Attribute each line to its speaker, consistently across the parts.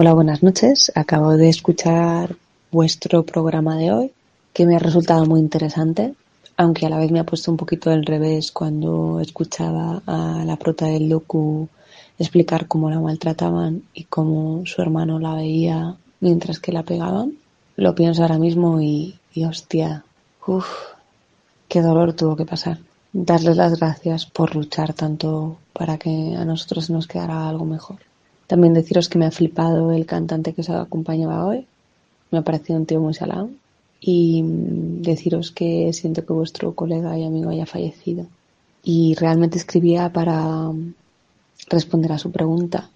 Speaker 1: Hola, buenas noches. Acabo de escuchar vuestro programa de hoy, que me ha resultado muy interesante, aunque a la vez me ha puesto un poquito del revés cuando escuchaba a la prota del docu explicar cómo la maltrataban y cómo su hermano la veía mientras que la pegaban. Lo pienso ahora mismo y, y hostia, uff, qué dolor tuvo que pasar. Darles las gracias por luchar tanto para que a nosotros nos quedara algo mejor. También deciros que me ha flipado el cantante que os acompañaba hoy. Me ha parecido un tío muy salado. Y deciros que siento que vuestro colega y amigo haya fallecido. Y realmente escribía para responder a su pregunta.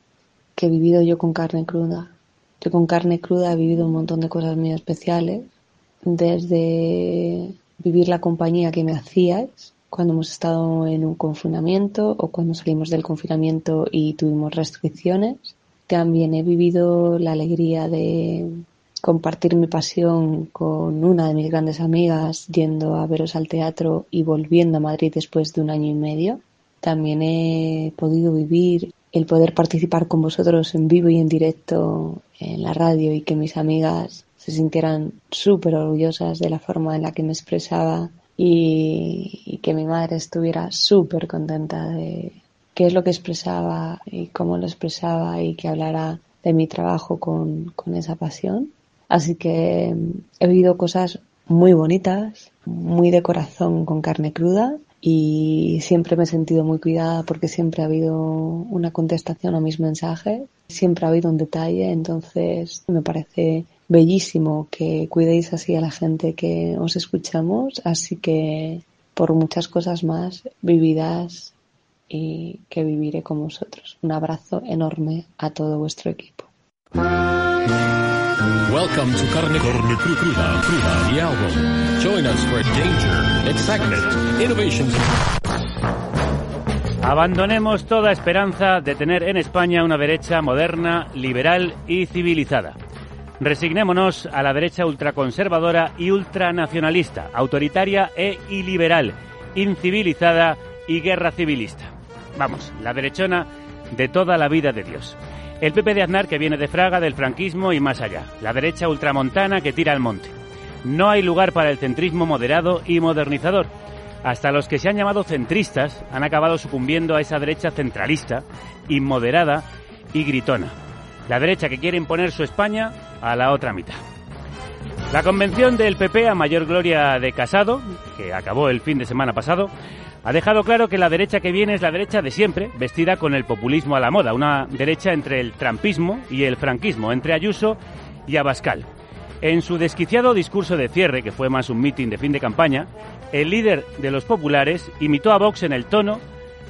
Speaker 1: ¿Qué he vivido yo con carne cruda? Yo con carne cruda he vivido un montón de cosas muy especiales. Desde vivir la compañía que me hacíais cuando hemos estado en un confinamiento o cuando salimos del confinamiento y tuvimos restricciones. También he vivido la alegría de compartir mi pasión con una de mis grandes amigas yendo a veros al teatro y volviendo a Madrid después de un año y medio. También he podido vivir el poder participar con vosotros en vivo y en directo en la radio y que mis amigas se sintieran súper orgullosas de la forma en la que me expresaba y, que mi madre estuviera súper contenta de qué es lo que expresaba y cómo lo expresaba y que hablara de mi trabajo con, con esa pasión. Así que mm, he vivido cosas muy bonitas, muy de corazón con carne cruda y siempre me he sentido muy cuidada porque siempre ha habido una contestación a mis mensajes, siempre ha habido un detalle, entonces me parece bellísimo que cuidéis así a la gente que os escuchamos, así que por muchas cosas más vividas y que viviré con vosotros. Un abrazo enorme a todo vuestro equipo. Welcome to Carne, Carne Cruda, Cruda, the album. Join us for danger, excitement, innovation.
Speaker 2: Abandonemos toda esperanza de tener en España una derecha moderna, liberal y civilizada. Resignémonos a la derecha ultraconservadora y ultranacionalista, autoritaria e iliberal, incivilizada y guerra civilista. Vamos, la derechona de toda la vida de Dios. El PP de Aznar que viene de Fraga, del franquismo y más allá. La derecha ultramontana que tira al monte. No hay lugar para el centrismo moderado y modernizador. Hasta los que se han llamado centristas han acabado sucumbiendo a esa derecha centralista, inmoderada y gritona la derecha que quiere imponer su España a la otra mitad. La convención del PP a mayor gloria de Casado, que acabó el fin de semana pasado, ha dejado claro que la derecha que viene es la derecha de siempre, vestida con el populismo a la moda, una derecha entre el trampismo y el franquismo, entre Ayuso y Abascal. En su desquiciado discurso de cierre, que fue más un mitin de fin de campaña, el líder de los populares imitó a Vox en el tono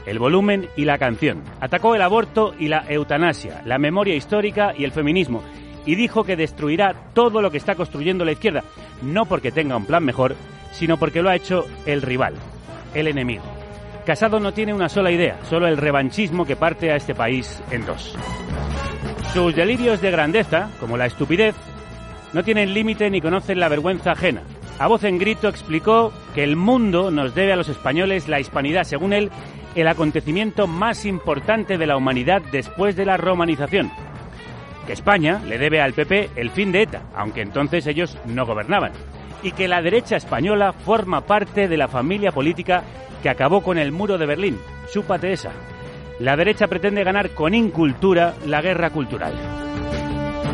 Speaker 2: el volumen y la canción. Atacó el aborto y la eutanasia, la memoria histórica y el feminismo. Y dijo que destruirá todo lo que está construyendo la izquierda, no porque tenga un plan mejor, sino porque lo ha hecho el rival, el enemigo. Casado no tiene una sola idea, solo el revanchismo que parte a este país en dos. Sus delirios de grandeza, como la estupidez, no tienen límite ni conocen la vergüenza ajena. A voz en grito explicó que el mundo nos debe a los españoles la hispanidad, según él, el acontecimiento más importante de la humanidad después de la romanización. Que España le debe al PP el fin de ETA, aunque entonces ellos no gobernaban. Y que la derecha española forma parte de la familia política que acabó con el muro de Berlín. Chúpate esa. La derecha pretende ganar con incultura la guerra cultural.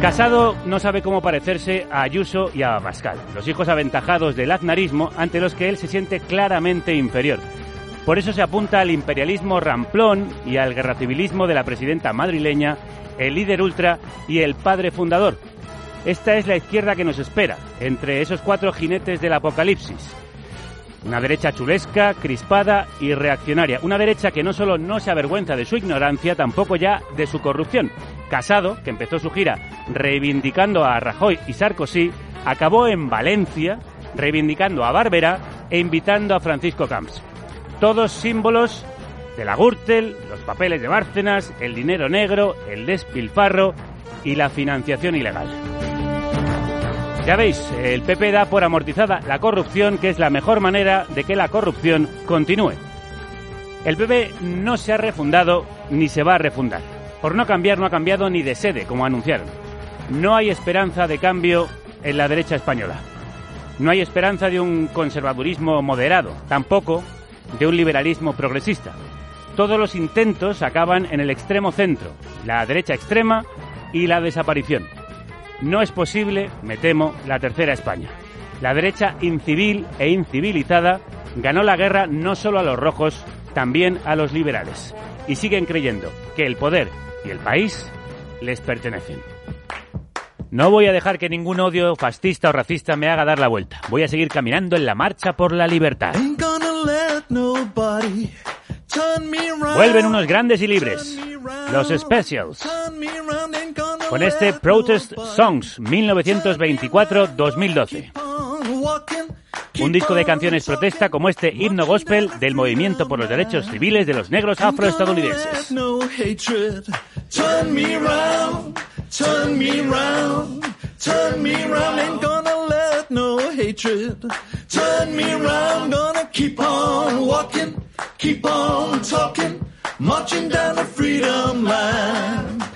Speaker 2: Casado no sabe cómo parecerse a Ayuso y a Pascal, los hijos aventajados del aznarismo ante los que él se siente claramente inferior. Por eso se apunta al imperialismo ramplón y al guerracivilismo de la presidenta madrileña, el líder ultra y el padre fundador. Esta es la izquierda que nos espera, entre esos cuatro jinetes del apocalipsis. Una derecha chulesca, crispada y reaccionaria. Una derecha que no solo no se avergüenza de su ignorancia, tampoco ya de su corrupción. Casado, que empezó su gira reivindicando a Rajoy y Sarkozy, acabó en Valencia reivindicando a Barbera e invitando a Francisco Camps todos símbolos de la Gürtel, los papeles de Bárcenas, el dinero negro, el despilfarro y la financiación ilegal. Ya veis, el PP da por amortizada la corrupción, que es la mejor manera de que la corrupción continúe. El PP no se ha refundado ni se va a refundar. Por no cambiar, no ha cambiado ni de sede, como anunciaron. No hay esperanza de cambio en la derecha española. No hay esperanza de un conservadurismo moderado, tampoco de un liberalismo progresista. Todos los intentos acaban en el extremo centro, la derecha extrema y la desaparición. No es posible, me temo, la tercera España. La derecha incivil e incivilizada ganó la guerra no solo a los rojos, también a los liberales. Y siguen creyendo que el poder y el país les pertenecen. No voy a dejar que ningún odio fascista o racista me haga dar la vuelta. Voy a seguir caminando en la marcha por la libertad. Vuelven unos grandes y libres, los Specials, con este Protest Songs 1924-2012. Un disco de canciones protesta como este himno gospel del movimiento por los derechos civiles de los negros afroestadounidenses. Turn me round, turn me round, ain't gonna let no hatred. Turn me round, gonna keep on walking, keep on talking, marching down the freedom line.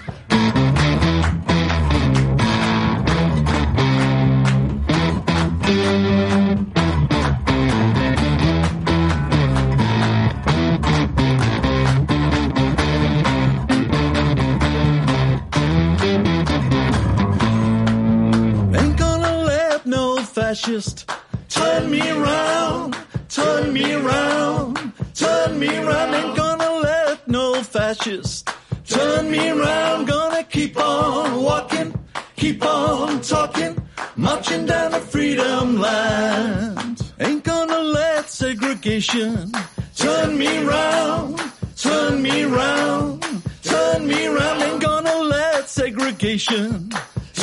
Speaker 2: Fascist. Turn me around, turn me around, turn me around. Ain't gonna let no fascist turn me around. Gonna keep on walking, keep on talking, marching down the freedom land. Ain't gonna let segregation turn me around, turn me around, turn me around. Ain't gonna let segregation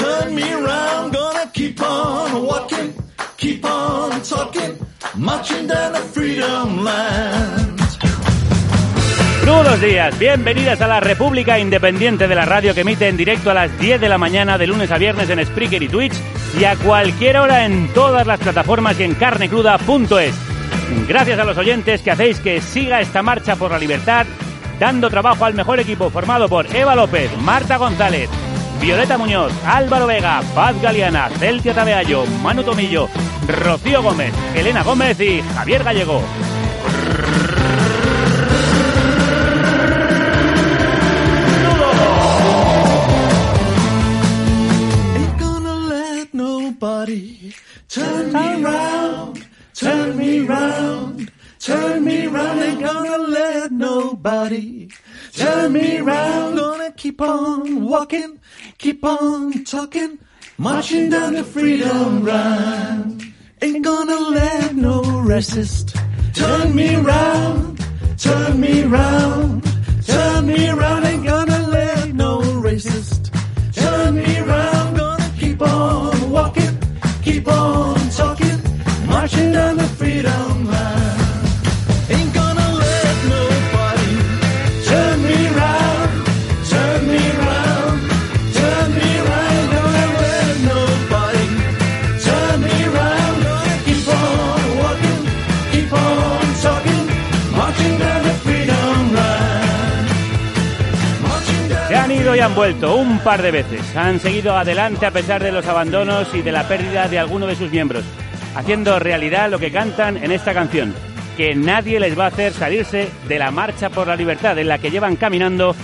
Speaker 2: turn. Crudos días, bienvenidas a la República Independiente de la Radio que emite en directo a las 10 de la mañana de lunes a viernes en Spreaker y Twitch y a cualquier hora en todas las plataformas y en carnecruda.es. Gracias a los oyentes que hacéis que siga esta marcha por la libertad, dando trabajo al mejor equipo formado por Eva López, Marta González, Violeta Muñoz, Álvaro Vega, Paz Galeana, Celtia Tabeallo, Manu Tomillo, Rocío Gómez, Elena Gómez y Javier Gallego. Turn me round, turn me round, turn me round, ain't gonna let nobody turn me round, gonna keep on walking, keep on talking, marching down the freedom run. Ain't gonna let no racist turn me round, turn me round, turn me round. Ain't gonna let no racist turn me round. Gonna keep on walking, keep on talking, marching down the freedom y han vuelto un par de veces. Han seguido adelante a pesar de los abandonos y de la pérdida de alguno de sus miembros, haciendo realidad lo que cantan en esta canción, que nadie les va a hacer salirse de la marcha por la libertad en la que llevan caminando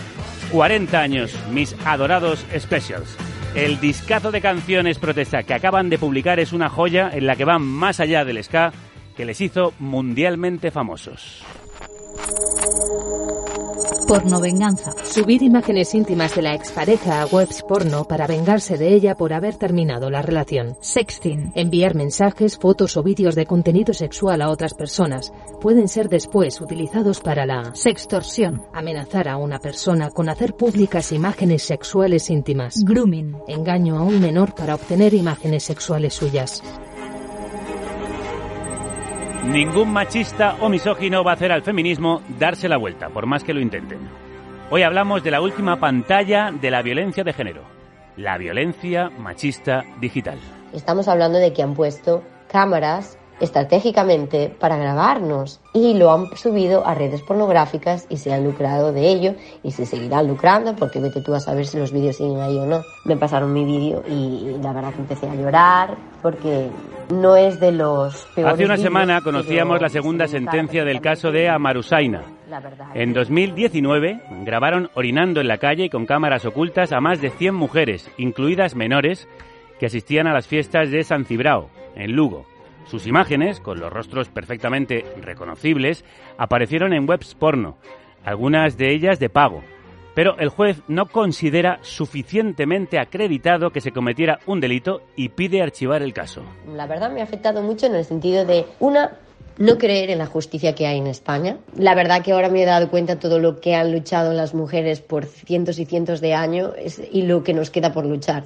Speaker 2: 40 años, mis adorados Specials. El discazo de canciones protesta que acaban de publicar es una joya en la que van más allá del ska que les hizo mundialmente famosos.
Speaker 3: Porno venganza. Subir imágenes íntimas de la expareja a webs porno para vengarse de ella por haber terminado la relación. Sexting. Enviar mensajes, fotos o vídeos de contenido sexual a otras personas. Pueden ser después utilizados para la sextorsión. Amenazar a una persona con hacer públicas imágenes sexuales íntimas. Grooming. Engaño a un menor para obtener imágenes sexuales suyas.
Speaker 2: Ningún machista o misógino va a hacer al feminismo darse la vuelta, por más que lo intenten. Hoy hablamos de la última pantalla de la violencia de género, la violencia machista digital.
Speaker 4: Estamos hablando de que han puesto cámaras estratégicamente para grabarnos y lo han subido a redes pornográficas y se han lucrado de ello y se seguirán lucrando porque vete tú a saber si los vídeos siguen ahí o no. Me pasaron mi vídeo y la verdad que empecé a llorar porque no es de los peores.
Speaker 2: Hace una semana conocíamos la segunda sentencia del caso de Amarusaina. En 2019 grabaron orinando en la calle y con cámaras ocultas a más de 100 mujeres, incluidas menores, que asistían a las fiestas de San Cibrao, en Lugo. Sus imágenes, con los rostros perfectamente reconocibles, aparecieron en webs porno, algunas de ellas de pago. Pero el juez no considera suficientemente acreditado que se cometiera un delito y pide archivar el caso.
Speaker 4: La verdad me ha afectado mucho en el sentido de, una, no creer en la justicia que hay en España. La verdad que ahora me he dado cuenta de todo lo que han luchado las mujeres por cientos y cientos de años y lo que nos queda por luchar.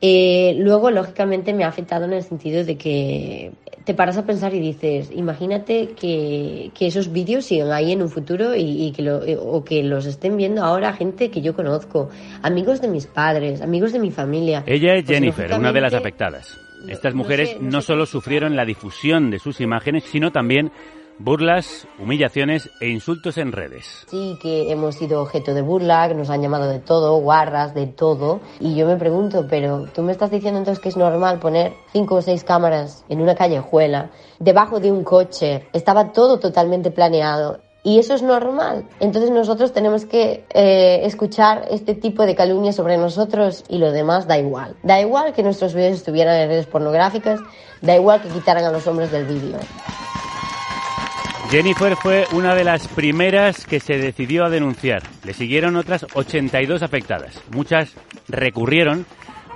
Speaker 4: Eh, luego, lógicamente, me ha afectado en el sentido de que te paras a pensar y dices, imagínate que, esos vídeos sigan ahí en un futuro y, que lo, o que los estén viendo ahora gente que yo conozco, amigos de mis padres, amigos de mi familia.
Speaker 2: Ella es pues, Jennifer, una de las afectadas. Estas mujeres no solo sufrieron la difusión de sus imágenes, sino también burlas, humillaciones e insultos en redes.
Speaker 4: Sí, que hemos sido objeto de burla, que nos han llamado de todo, guarras, de todo. Y yo me pregunto, pero tú me estás diciendo entonces que es normal poner cinco o seis cámaras en una callejuela, debajo de un coche. Estaba todo totalmente planeado. Y eso es normal. Entonces nosotros tenemos que eh, escuchar este tipo de calumnias sobre nosotros y lo demás da igual. Da igual que nuestros vídeos estuvieran en redes pornográficas, da igual que quitaran a los hombres del vídeo.
Speaker 2: Jennifer fue una de las primeras que se decidió a denunciar. Le siguieron otras 82 afectadas. Muchas recurrieron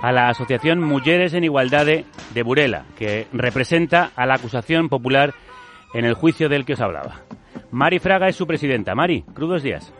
Speaker 2: a la Asociación Mujeres en Igualdad de Burela, que representa a la acusación popular en el juicio del que os hablaba. Mari Fraga es su presidenta. Mari, crudos días.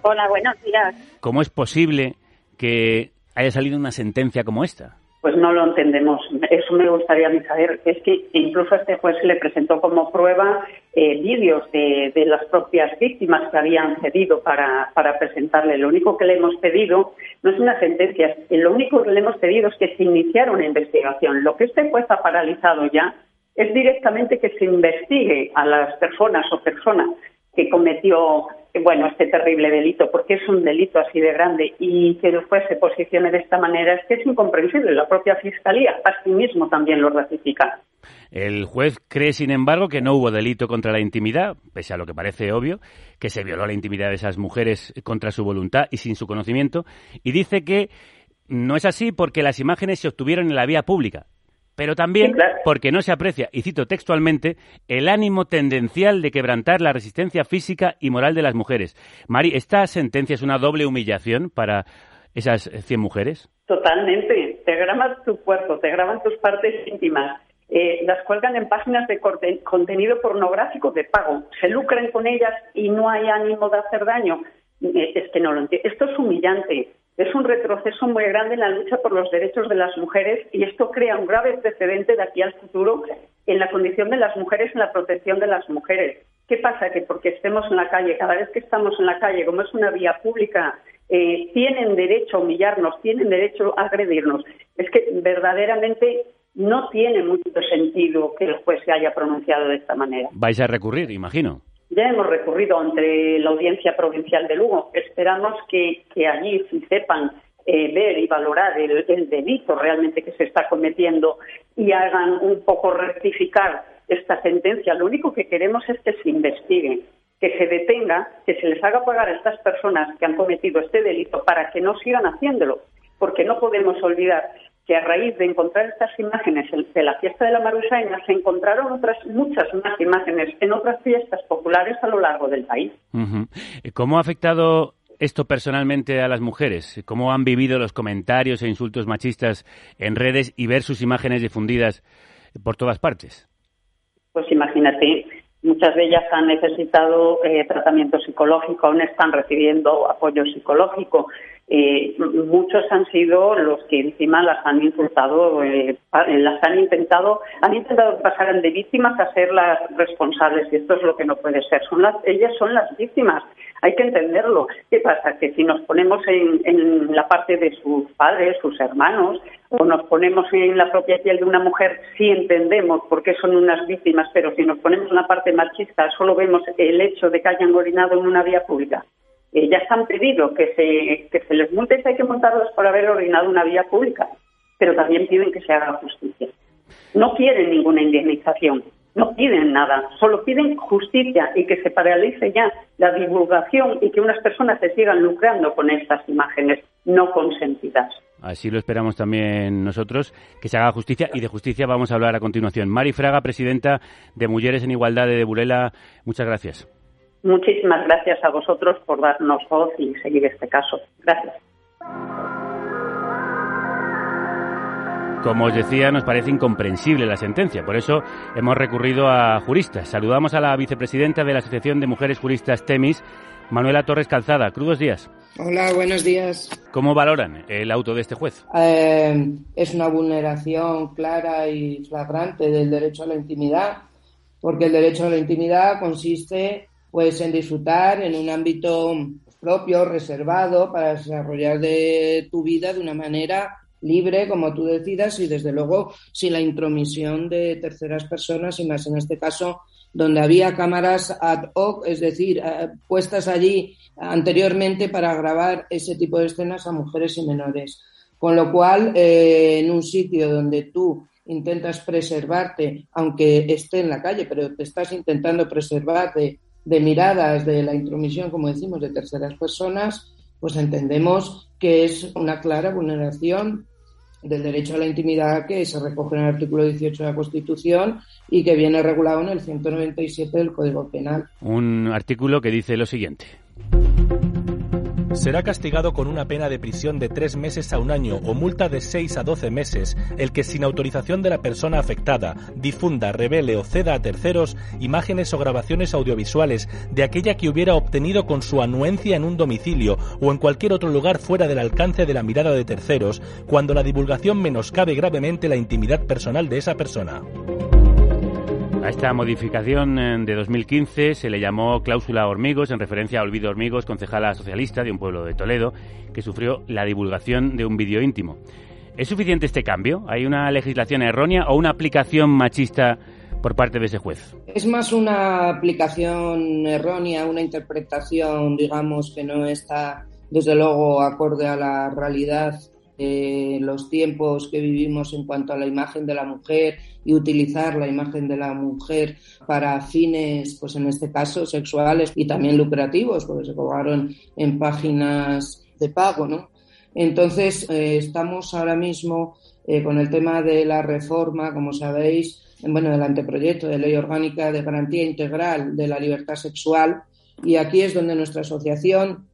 Speaker 5: Hola, buenos días.
Speaker 2: ¿Cómo es posible que haya salido una sentencia como esta?
Speaker 5: Pues no lo entendemos. Eso me gustaría saber. Es que incluso a este juez se le presentó como prueba eh, vídeos de, las propias víctimas que habían cedido para, para presentarle. Lo único que le hemos pedido no es una sentencia, lo único que le hemos pedido es que se iniciara una investigación. Lo que este juez ha paralizado ya es directamente que se investigue a las personas o personas que cometió bueno, este terrible delito, porque es un delito así de grande y que después se posicione de esta manera es que es incomprensible. La propia Fiscalía a sí mismo también lo ratifica.
Speaker 2: El juez cree, sin embargo, que no hubo delito contra la intimidad, pese a lo que parece obvio, que se violó la intimidad de esas mujeres contra su voluntad y sin su conocimiento, y dice que no es así porque las imágenes se obtuvieron en la vía pública, pero también porque no se aprecia, y cito textualmente, el ánimo tendencial de quebrantar la resistencia física y moral de las mujeres. Mari, ¿esta sentencia es una doble humillación para esas 100 mujeres?
Speaker 5: Totalmente. Te graban tu cuerpo, te graban tus partes íntimas, eh, las cuelgan en páginas de contenido pornográfico de pago, se lucran con ellas y no hay ánimo de hacer daño. Eh, es que no lo entiendo. Esto es humillante es un retroceso muy grande en la lucha por los derechos de las mujeres y esto crea un grave precedente de aquí al futuro en la condición de las mujeres, en la protección de las mujeres. ¿Qué pasa? Que porque estemos en la calle, cada vez que estamos en la calle, como es una vía pública, eh, tienen derecho a humillarnos, tienen derecho a agredirnos. Es que verdaderamente no tiene mucho sentido que el juez se haya pronunciado de esta manera.
Speaker 2: Vais a recurrir, imagino.
Speaker 5: Ya hemos recurrido ante la Audiencia Provincial de Lugo. Esperamos que, allí sepan eh, ver y valorar el, delito realmente que se está cometiendo y hagan un poco rectificar esta sentencia. Lo único que queremos es que se investigue, que se detenga, que se les haga pagar a estas personas que han cometido este delito para que no sigan haciéndolo, porque no podemos olvidar que a raíz de encontrar estas imágenes de la fiesta de la Marusaina se encontraron otras muchas más imágenes en otras fiestas populares a lo largo del país.
Speaker 2: ¿Cómo ha afectado esto personalmente a las mujeres? ¿Cómo han vivido los comentarios e insultos machistas en redes y ver sus imágenes difundidas por todas partes?
Speaker 5: Pues imagínate, muchas de ellas han necesitado eh, tratamiento psicológico, aún están recibiendo apoyo psicológico eh, muchos han sido los que encima las han insultado, eh, las han intentado, han intentado pasar de víctimas a ser las responsables y esto es lo que no puede ser. Son las, ellas son las víctimas. Hay que entenderlo. ¿Qué pasa? Que si nos ponemos en, la parte de sus padres, sus hermanos, o nos ponemos en la propia piel de una mujer, sí entendemos por qué son unas víctimas, pero si nos ponemos en la parte machista, solo vemos el hecho de que hayan orinado en una vía pública eh, ya han pedido que se, que se les multe hay que montarlos por haber orinado una vía pública, pero también piden que se haga justicia. No quieren ninguna indemnización, no piden nada, solo piden justicia y que se paralice ya la divulgación y que unas personas se sigan lucrando con estas imágenes no consentidas.
Speaker 2: Así lo esperamos también nosotros, que se haga justicia y de justicia vamos a hablar a continuación. Mari Fraga, presidenta de Mujeres en Igualdad de Burela, muchas gracias.
Speaker 5: Muchísimas gracias a vosotros por darnos voz y seguir este caso. Gracias.
Speaker 2: Como os decía, nos parece incomprensible la sentencia. Por eso hemos recurrido a juristas. Saludamos a la vicepresidenta de la Asociación de Mujeres Juristas TEMIS, Manuela Torres Calzada. Crudos días.
Speaker 6: Hola, buenos días.
Speaker 2: ¿Cómo valoran el auto de este juez?
Speaker 6: Eh, es una vulneración clara y flagrante del derecho a la intimidad, porque el derecho a la intimidad consiste pues en disfrutar en un ámbito propio, reservado, para desarrollar de tu vida de una manera libre, como tú decidas, y desde luego sin la intromisión de terceras personas, y más en este caso donde había cámaras ad hoc, es decir, eh, puestas allí anteriormente para grabar ese tipo de escenas a mujeres y menores. Con lo cual, eh, en un sitio donde tú intentas preservarte, aunque esté en la calle, pero te estás intentando preservarte de miradas de la intromisión, como decimos, de terceras personas, pues entendemos que es una clara vulneración del derecho a la intimidad que se recoge en el artículo 18 de la Constitución y que viene regulado en el 197 del Código Penal.
Speaker 2: Un artículo que dice lo siguiente
Speaker 7: será castigado con una pena de prisión de tres meses a un año o multa de seis a doce meses el que sin autorización de la persona afectada difunda, revele o ceda a terceros imágenes o grabaciones audiovisuales de aquella que hubiera obtenido con su anuencia en un domicilio o en cualquier otro lugar fuera del alcance de la mirada de terceros cuando la divulgación menoscabe gravemente la intimidad personal de esa persona.
Speaker 2: A esta modificación eh, de 2015 se le llamó cláusula Hormigos en referencia a Olvido Hormigos, concejala socialista de un pueblo de Toledo, que sufrió la divulgación de un vídeo íntimo. ¿Es suficiente este cambio? ¿Hay una legislación errónea o una aplicación machista por parte de ese juez?
Speaker 6: Es más una aplicación errónea, una interpretación, digamos, que no está desde luego acorde a la realidad eh, los tiempos que vivimos en cuanto a la imagen de la mujer y utilizar la imagen de la mujer para fines, pues en este caso, sexuales y también lucrativos, porque se cobraron en páginas de pago, ¿no? Entonces, eh, estamos ahora mismo eh, con el tema de la reforma, como sabéis, bueno, del anteproyecto de ley orgánica de garantía integral de la libertad sexual, y aquí es donde nuestra asociación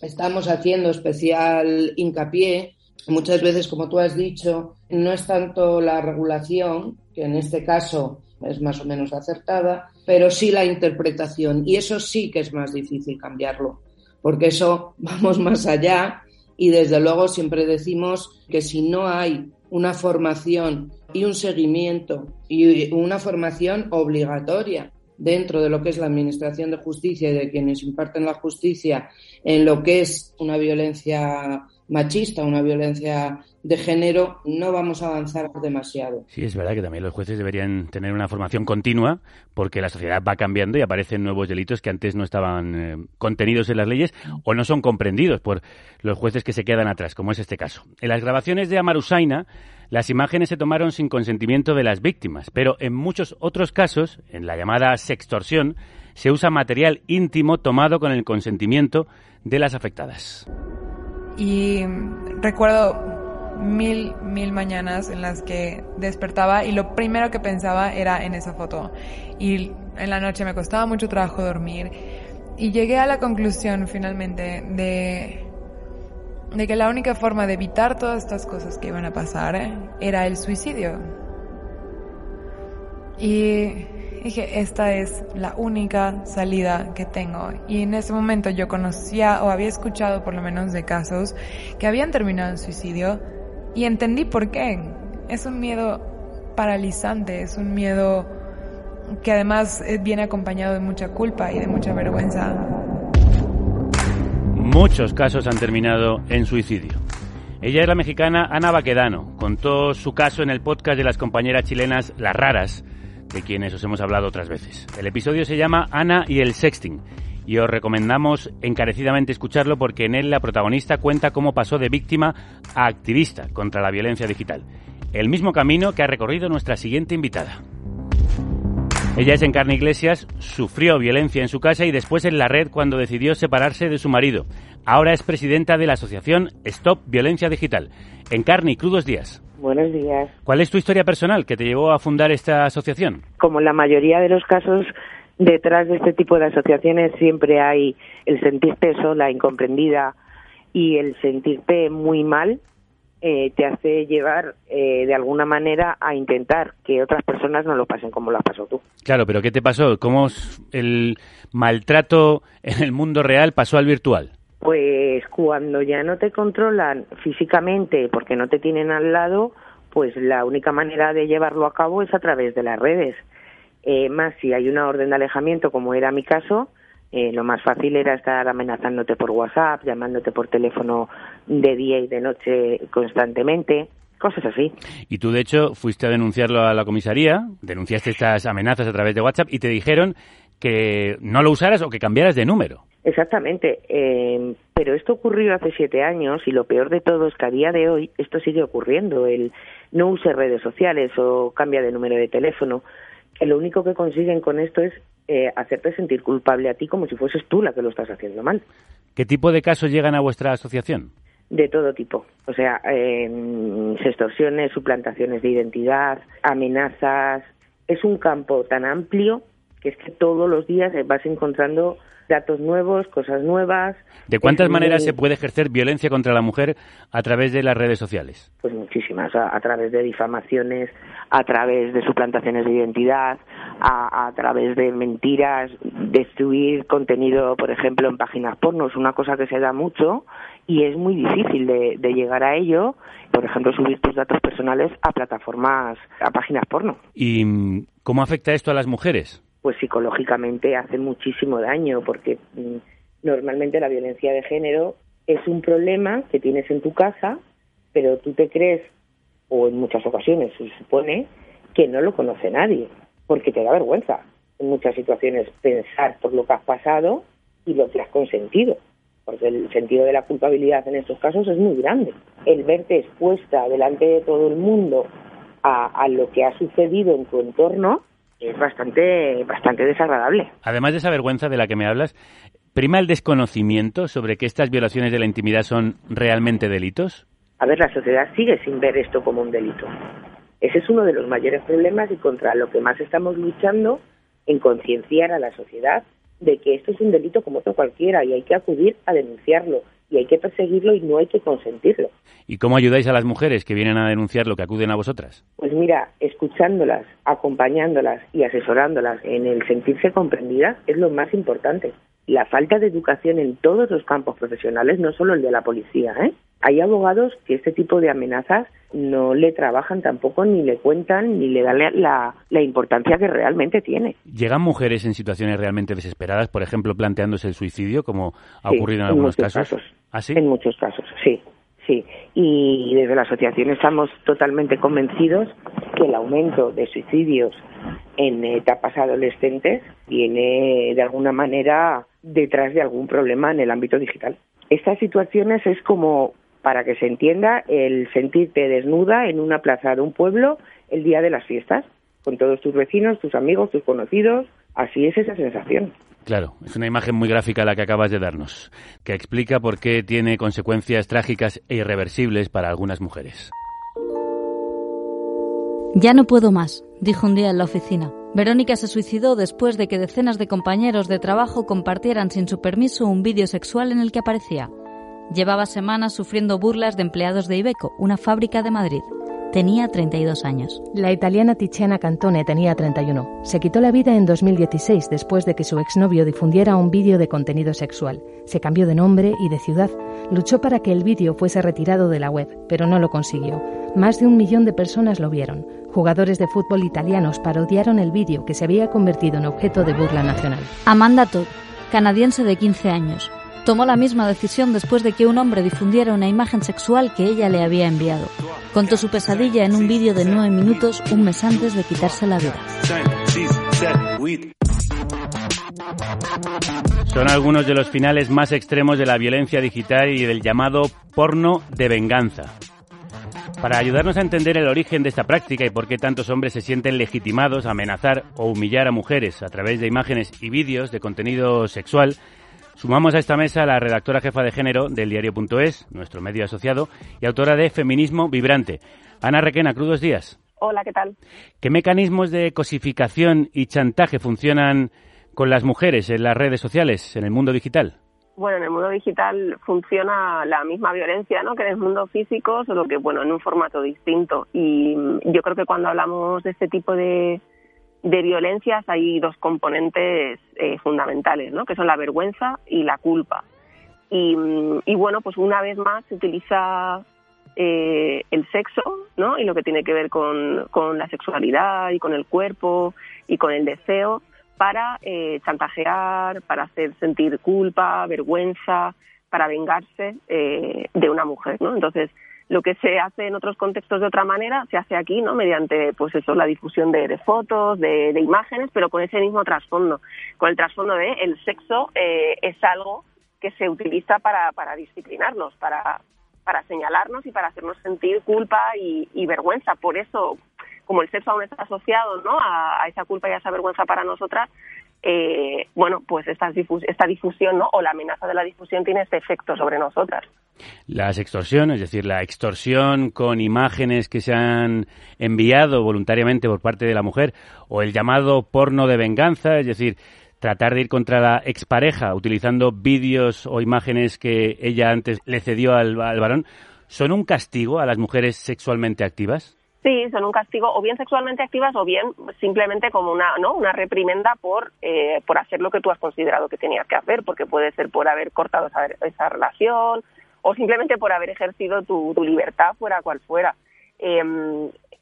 Speaker 6: estamos haciendo especial hincapié muchas veces, como tú has dicho, no es tanto la regulación, que en este caso es más o menos acertada, pero sí la interpretación. Y eso sí que es más difícil cambiarlo, porque eso vamos más allá y desde luego siempre decimos que si no hay una formación y un seguimiento y una formación obligatoria dentro de lo que es la Administración de Justicia y de quienes imparten la justicia en lo que es una violencia machista, una violencia de género, no vamos a avanzar demasiado.
Speaker 2: Sí, es verdad que también los jueces deberían tener una formación continua porque la sociedad va cambiando y aparecen nuevos delitos que antes no estaban eh, contenidos en las leyes o no son comprendidos por los jueces que se quedan atrás, como es este caso. En las grabaciones de Amarusaina, las imágenes se tomaron sin consentimiento de las víctimas, pero en muchos otros casos, en la llamada sextorsión, se usa material íntimo tomado con el consentimiento de las afectadas.
Speaker 8: Y recuerdo mil, mil mañanas en las que despertaba y lo primero que pensaba era en esa foto. Y en la noche me costaba mucho trabajo dormir. Y llegué a la conclusión finalmente de, de que la única forma de evitar todas estas cosas que iban a pasar era el suicidio. Y, dije, esta es la única salida que tengo. Y en ese momento yo conocía o había escuchado por lo menos de casos que habían terminado en suicidio y entendí por qué. Es un miedo paralizante, es un miedo que además eh, viene acompañado de mucha culpa y de mucha vergüenza.
Speaker 2: Muchos casos han terminado en suicidio. Ella es la mexicana Ana Baquedano. Contó su caso en el podcast de las compañeras chilenas Las Raras, de quienes os hemos hablado otras veces. El episodio se llama Ana y el sexting y os recomendamos encarecidamente escucharlo porque en él la protagonista cuenta cómo pasó de víctima a activista contra la violencia digital. El mismo camino que ha recorrido nuestra siguiente invitada. Ella es Encarna Iglesias, sufrió violencia en su casa y después en la red cuando decidió separarse de su marido. Ahora es presidenta de la asociación Stop Violencia Digital. Encarni, crudos días.
Speaker 9: Buenos días.
Speaker 2: ¿Cuál es tu historia personal que te llevó a fundar esta asociación?
Speaker 9: Como la mayoría de los casos, detrás de este tipo de asociaciones siempre hay el sentirte sola, incomprendida y el sentirte muy mal eh, te hace llevar eh, de alguna manera a intentar que otras personas no lo pasen como lo has pasado tú.
Speaker 2: Claro, pero ¿qué te pasó? ¿Cómo el maltrato en el mundo real pasó al virtual?
Speaker 9: Pues cuando ya no te controlan físicamente porque no te tienen al lado, pues la única manera de llevarlo a cabo es a través de las redes. Eh, más si hay una orden de alejamiento, como era mi caso, eh, lo más fácil era estar amenazándote por WhatsApp, llamándote por teléfono de día y de noche constantemente, cosas así.
Speaker 2: Y tú, de hecho, fuiste a denunciarlo a la comisaría, denunciaste estas amenazas a través de WhatsApp y te dijeron que no lo usaras o que cambiaras de número.
Speaker 9: Exactamente, eh, pero esto ocurrió hace siete años y lo peor de todo es que a día de hoy esto sigue ocurriendo. El no use redes sociales o cambia de número de teléfono. Que lo único que consiguen con esto es eh, hacerte sentir culpable a ti como si fueses tú la que lo estás haciendo mal.
Speaker 2: ¿Qué tipo de casos llegan a vuestra asociación?
Speaker 9: De todo tipo. O sea, eh, extorsiones, suplantaciones de identidad, amenazas. Es un campo tan amplio que es que todos los días vas encontrando datos nuevos, cosas nuevas.
Speaker 2: ¿De cuántas maneras se puede ejercer violencia contra la mujer a través de las redes sociales?
Speaker 9: Pues muchísimas, a, través de difamaciones, a través de suplantaciones de identidad, a, través de mentiras, destruir contenido, por ejemplo, en páginas porno, es una cosa que se da mucho y es muy difícil de, de llegar a ello. Por ejemplo, subir tus datos personales a plataformas, a páginas porno.
Speaker 2: ¿Y mm, cómo afecta esto a las mujeres?
Speaker 9: Pues psicológicamente hace muchísimo daño porque mm, normalmente la violencia de género es un problema que tienes en tu casa, pero tú te crees, o en muchas ocasiones se supone, que no lo conoce nadie, porque te da vergüenza en muchas situaciones pensar por lo que has pasado y lo que has consentido, porque el sentido de la culpabilidad en estos casos es muy grande. El verte expuesta delante de todo el mundo a, a lo que ha sucedido en tu entorno, es bastante, bastante desagradable.
Speaker 2: Además de esa vergüenza de la que me hablas, ¿prima el desconocimiento sobre que estas violaciones de la intimidad son realmente delitos?
Speaker 9: A ver, la sociedad sigue sin ver esto como un delito. Ese es uno de los mayores problemas y contra lo que más estamos luchando en concienciar a la sociedad de que esto es un delito como otro cualquiera y hay que acudir a denunciarlo y hay que perseguirlo y no hay que consentirlo.
Speaker 2: ¿Y cómo ayudáis a las mujeres que vienen a denunciar lo que acuden a vosotras?
Speaker 9: Pues mira, escuchándolas, acompañándolas y asesorándolas en el sentirse comprendidas es lo más importante. La falta de educación en todos los campos profesionales, no solo el de la policía, ¿eh? Hay abogados que este tipo de amenazas no le trabajan tampoco, ni le cuentan, ni le dan la, la, importancia que realmente tiene.
Speaker 2: ¿Llegan mujeres en situaciones realmente desesperadas, por ejemplo, planteándose el suicidio, como ha ocurrido en algunos casos?
Speaker 9: ¿Ah, En muchos casos, sí. Sí, y desde la asociación estamos totalmente convencidos que el aumento de suicidios en etapas adolescentes viene de alguna manera detrás de algún problema en el ámbito digital. Estas situaciones es como para que se entienda el sentirte desnuda en una plaza de un pueblo el día de las fiestas, con todos tus vecinos, tus amigos, tus conocidos. Así es esa sensación.
Speaker 2: Claro, es una imagen muy gráfica la que acabas de darnos, que explica por qué tiene consecuencias trágicas e irreversibles para algunas mujeres.
Speaker 10: Ya no puedo más, dijo un día en la oficina. Verónica se suicidó después de que decenas de compañeros de trabajo compartieran sin su permiso un vídeo sexual en el que aparecía. Llevaba semanas sufriendo burlas de empleados de Ibeco, una fábrica de Madrid. tenía 32 años.
Speaker 3: La italiana Tiziana Cantone tenía 31. Se quitó la vida en 2016 después de que su exnovio difundiera un vídeo de contenido sexual. Se cambió de nombre y de ciudad. Luchó para que el vídeo fuese retirado de la web, pero no lo consiguió. Más de un millón de personas lo vieron. Jugadores de fútbol italianos parodiaron el vídeo que se había convertido en objeto de burla nacional.
Speaker 10: Amanda Todd, canadiense de 15 años, tomó la misma decisión después de que un hombre difundiera una imagen sexual que ella le había enviado. Contó su pesadilla en un vídeo de nueve minutos un mes antes de quitarse la vida.
Speaker 2: Son algunos de los finales más extremos de la violencia digital y del llamado porno de venganza. Para ayudarnos a entender el origen de esta práctica y por qué tantos hombres se sienten legitimados a amenazar o humillar a mujeres a través de imágenes y vídeos de contenido sexual, sumamos a esta mesa a la redactora jefa de género del diario.es, nuestro medio asociado, y autora de Feminismo Vibrante. Ana Requena, crudos días.
Speaker 11: Hola, ¿qué tal?
Speaker 2: ¿Qué mecanismos de cosificación y chantaje funcionan con las mujeres en las redes sociales, en el mundo digital?
Speaker 11: bueno, en el mundo digital funciona la misma violencia, ¿no? Que en el mundo físico, solo que, bueno, en un formato distinto. Y yo creo que cuando hablamos de este tipo de, de violencias hay dos componentes eh, fundamentales, ¿no? Que son la vergüenza y la culpa. Y, y bueno, pues una vez más se utiliza eh, el sexo, ¿no? Y lo que tiene que ver con, con la sexualidad y con el cuerpo y con el deseo para eh, chantajear, para hacer sentir culpa, vergüenza, para vengarse eh, de una mujer, ¿no? Entonces, lo que se hace en otros contextos de otra manera se hace aquí, ¿no? Mediante, pues eso, la difusión de, fotos, de, imágenes, pero con ese mismo trasfondo, con el trasfondo de el sexo eh, es algo que se utiliza para, para disciplinarnos, para, para señalarnos y para hacernos sentir culpa y vergüenza. Por eso como el sexo aún está asociado ¿no? a, esa culpa y a esa vergüenza para nosotras, eh, bueno, pues esta, esta difusión ¿no? o la amenaza de la difusión tiene este efecto sobre nosotras.
Speaker 2: Las extorsiones, es decir, la extorsión con imágenes que se han enviado voluntariamente por parte de la mujer, o el llamado porno de venganza, es decir, tratar de ir contra la expareja utilizando vídeos o imágenes que ella antes le cedió al varón, ¿son un castigo a las mujeres sexualmente activas?
Speaker 11: Sí, son un castigo o bien sexualmente activas o bien simplemente como una, ¿no? una reprimenda por, eh, por hacer lo que tú has considerado que tenías que hacer, porque puede ser por haber cortado esa, esa relación o simplemente por haber ejercido tu, tu libertad fuera cual fuera. Eh,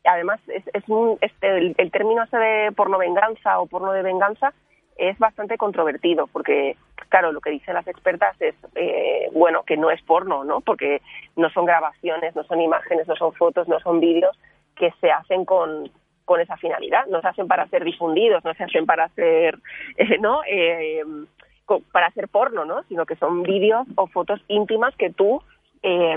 Speaker 11: además, es, es un, este, el, término ese de porno venganza o porno de venganza es bastante controvertido porque, claro, lo que dicen las expertas es, eh, bueno, que no es porno, ¿no? Porque no son grabaciones, no son imágenes, no son fotos, no son vídeos, que se hacen con, con esa finalidad, no se hacen para ser difundidos, no se hacen para hacer, eh, ¿no? Eh, para hacer porno, ¿no? Sino que son vídeos o fotos íntimas que tú eh,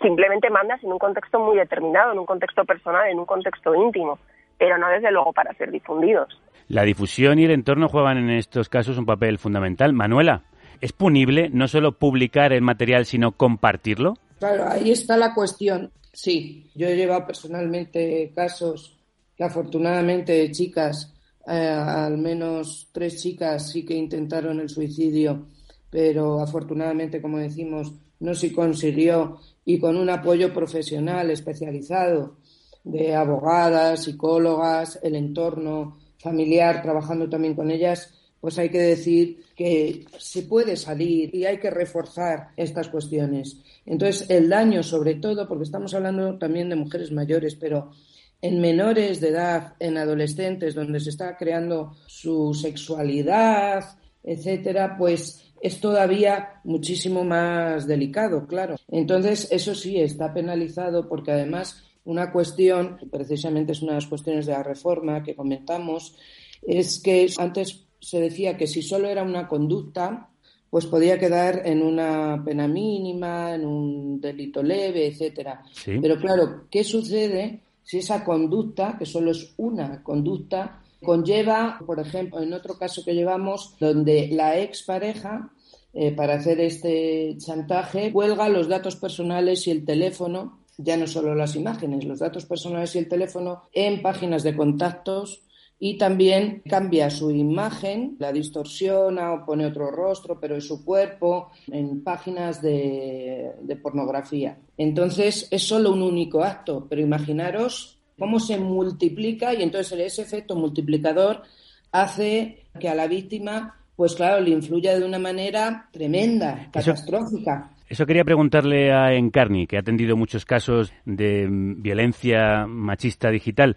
Speaker 11: simplemente mandas en un contexto muy determinado, en un contexto personal, en un contexto íntimo, pero no desde luego para ser difundidos.
Speaker 2: La difusión y el entorno juegan en estos casos un papel fundamental. Manuela, ¿es punible no solo publicar el material, sino compartirlo?
Speaker 6: Claro, ahí está la cuestión. Sí, yo he llevado personalmente casos que afortunadamente de chicas, eh, al menos tres chicas sí que intentaron el suicidio, pero afortunadamente, como decimos, no se consiguió y con un apoyo profesional especializado de abogadas, psicólogas, el entorno familiar, trabajando también con ellas, pues hay que decir que se puede salir y hay que reforzar estas cuestiones. Entonces, el daño, sobre todo, porque estamos hablando también de mujeres mayores, pero en menores de edad, en adolescentes, donde se está creando su sexualidad, etcétera, pues es todavía muchísimo más delicado, claro. Entonces, eso sí está penalizado porque además una cuestión, precisamente es una de las cuestiones de la reforma que comentamos, es que antes se decía que si solo era una conducta, pues podía quedar en una pena mínima, en un delito leve, etcétera. Pero claro, ¿qué sucede si esa conducta, que solo es una conducta, conlleva, por ejemplo, en otro caso que llevamos, donde la expareja, eh, para hacer este chantaje, cuelga los datos personales y el teléfono, ya no solo las imágenes, los datos personales y el teléfono, en páginas de contactos y también cambia su imagen, la distorsiona o pone otro rostro, pero es su cuerpo, en páginas de, pornografía. Entonces es solo un único acto, pero imaginaros cómo se multiplica y entonces ese efecto multiplicador hace que a la víctima, pues claro, le influya de una manera tremenda, catastrófica.
Speaker 2: Eso quería preguntarle a Encarni, que ha atendido muchos casos de violencia machista digital.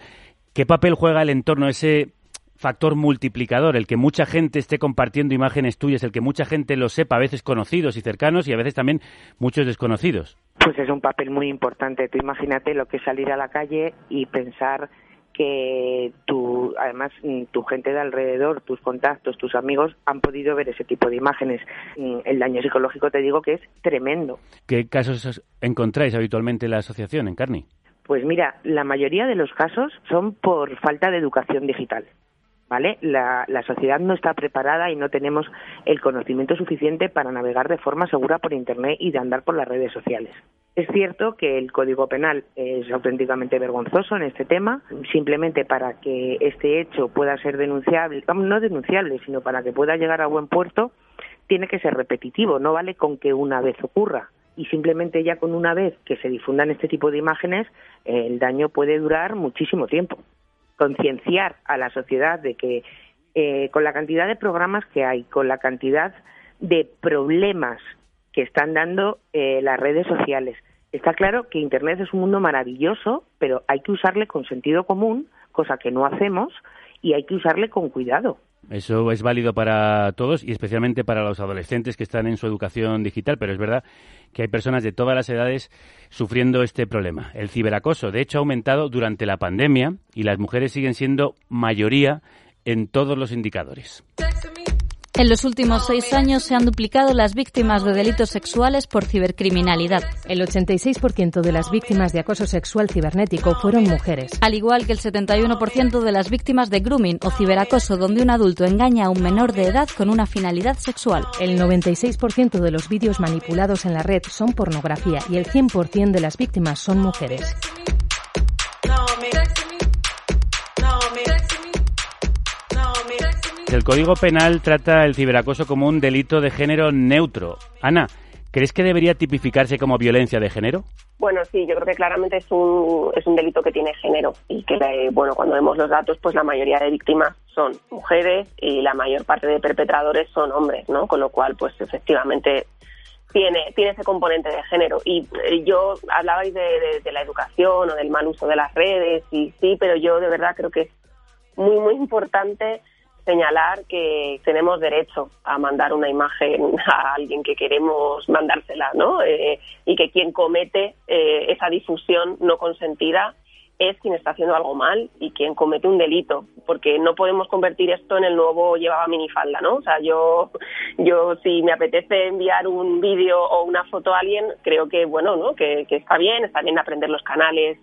Speaker 2: ¿Qué papel juega el entorno, ese factor multiplicador, el que mucha gente esté compartiendo imágenes tuyas, el que mucha gente lo sepa, a veces conocidos y cercanos y a veces también muchos desconocidos?
Speaker 9: Pues es un papel muy importante. Tú imagínate lo que es salir a la calle y pensar que tú, además mm, tu gente de alrededor, tus contactos, tus amigos han podido ver ese tipo de imágenes. Mm, el daño psicológico te digo que es tremendo.
Speaker 2: ¿Qué casos encontráis habitualmente en la asociación, en Carni?
Speaker 9: Pues mira, la mayoría de los casos son por falta de educación digital. ¿Vale? La, la, sociedad no está preparada y no tenemos el conocimiento suficiente para navegar de forma segura por Internet y de andar por las redes sociales. Es cierto que el Código Penal es auténticamente vergonzoso en este tema, simplemente para que este hecho pueda ser denunciable, no denunciable, sino para que pueda llegar a buen puerto, tiene que ser repetitivo, no vale con que una vez ocurra y simplemente ya con una vez que se difundan este tipo de imágenes, el daño puede durar muchísimo tiempo. Concienciar a la sociedad de que eh, con la cantidad de programas que hay, con la cantidad de problemas que están dando eh, las redes sociales, está claro que Internet es un mundo maravilloso, pero hay que usarle con sentido común, cosa que no hacemos, y hay que usarle con cuidado.
Speaker 2: Eso es válido para todos y especialmente para los adolescentes que están en su educación digital, pero es verdad que hay personas de todas las edades sufriendo este problema. El ciberacoso, de hecho, ha aumentado durante la pandemia y las mujeres siguen siendo mayoría en todos los indicadores.
Speaker 10: En los últimos seis años se han duplicado las víctimas de delitos sexuales por cibercriminalidad.
Speaker 3: El 86% de las víctimas de acoso sexual cibernético fueron mujeres.
Speaker 10: Al igual que el 71% de las víctimas de grooming o ciberacoso donde un adulto engaña a un menor de edad con una finalidad sexual.
Speaker 3: El 96% de los vídeos manipulados en la red son pornografía y el 100% de las víctimas son mujeres.
Speaker 2: El Código Penal trata el ciberacoso como un delito de género neutro. Ana, ¿crees que debería tipificarse como violencia de género?
Speaker 11: Bueno, sí, yo creo que claramente es un, es un delito que tiene género y que, bueno, cuando vemos los datos, pues la mayoría de víctimas son mujeres y la mayor parte de perpetradores son hombres, ¿no? Con lo cual, pues efectivamente tiene, tiene ese componente de género. Y eh, yo hablabais de, de, la educación o del mal uso de las redes, y sí, pero yo de verdad creo que es muy, muy importante señalar que tenemos derecho a mandar una imagen a alguien que queremos mandársela, ¿no? Eh, y que quien comete eh, esa difusión no consentida es quien está haciendo algo mal y quien comete un delito, porque no podemos convertir esto en el nuevo llevaba minifalda, ¿no? O sea, yo, yo si me apetece enviar un vídeo o una foto a alguien, creo que, bueno, ¿no? Que, que está bien, está bien aprender los canales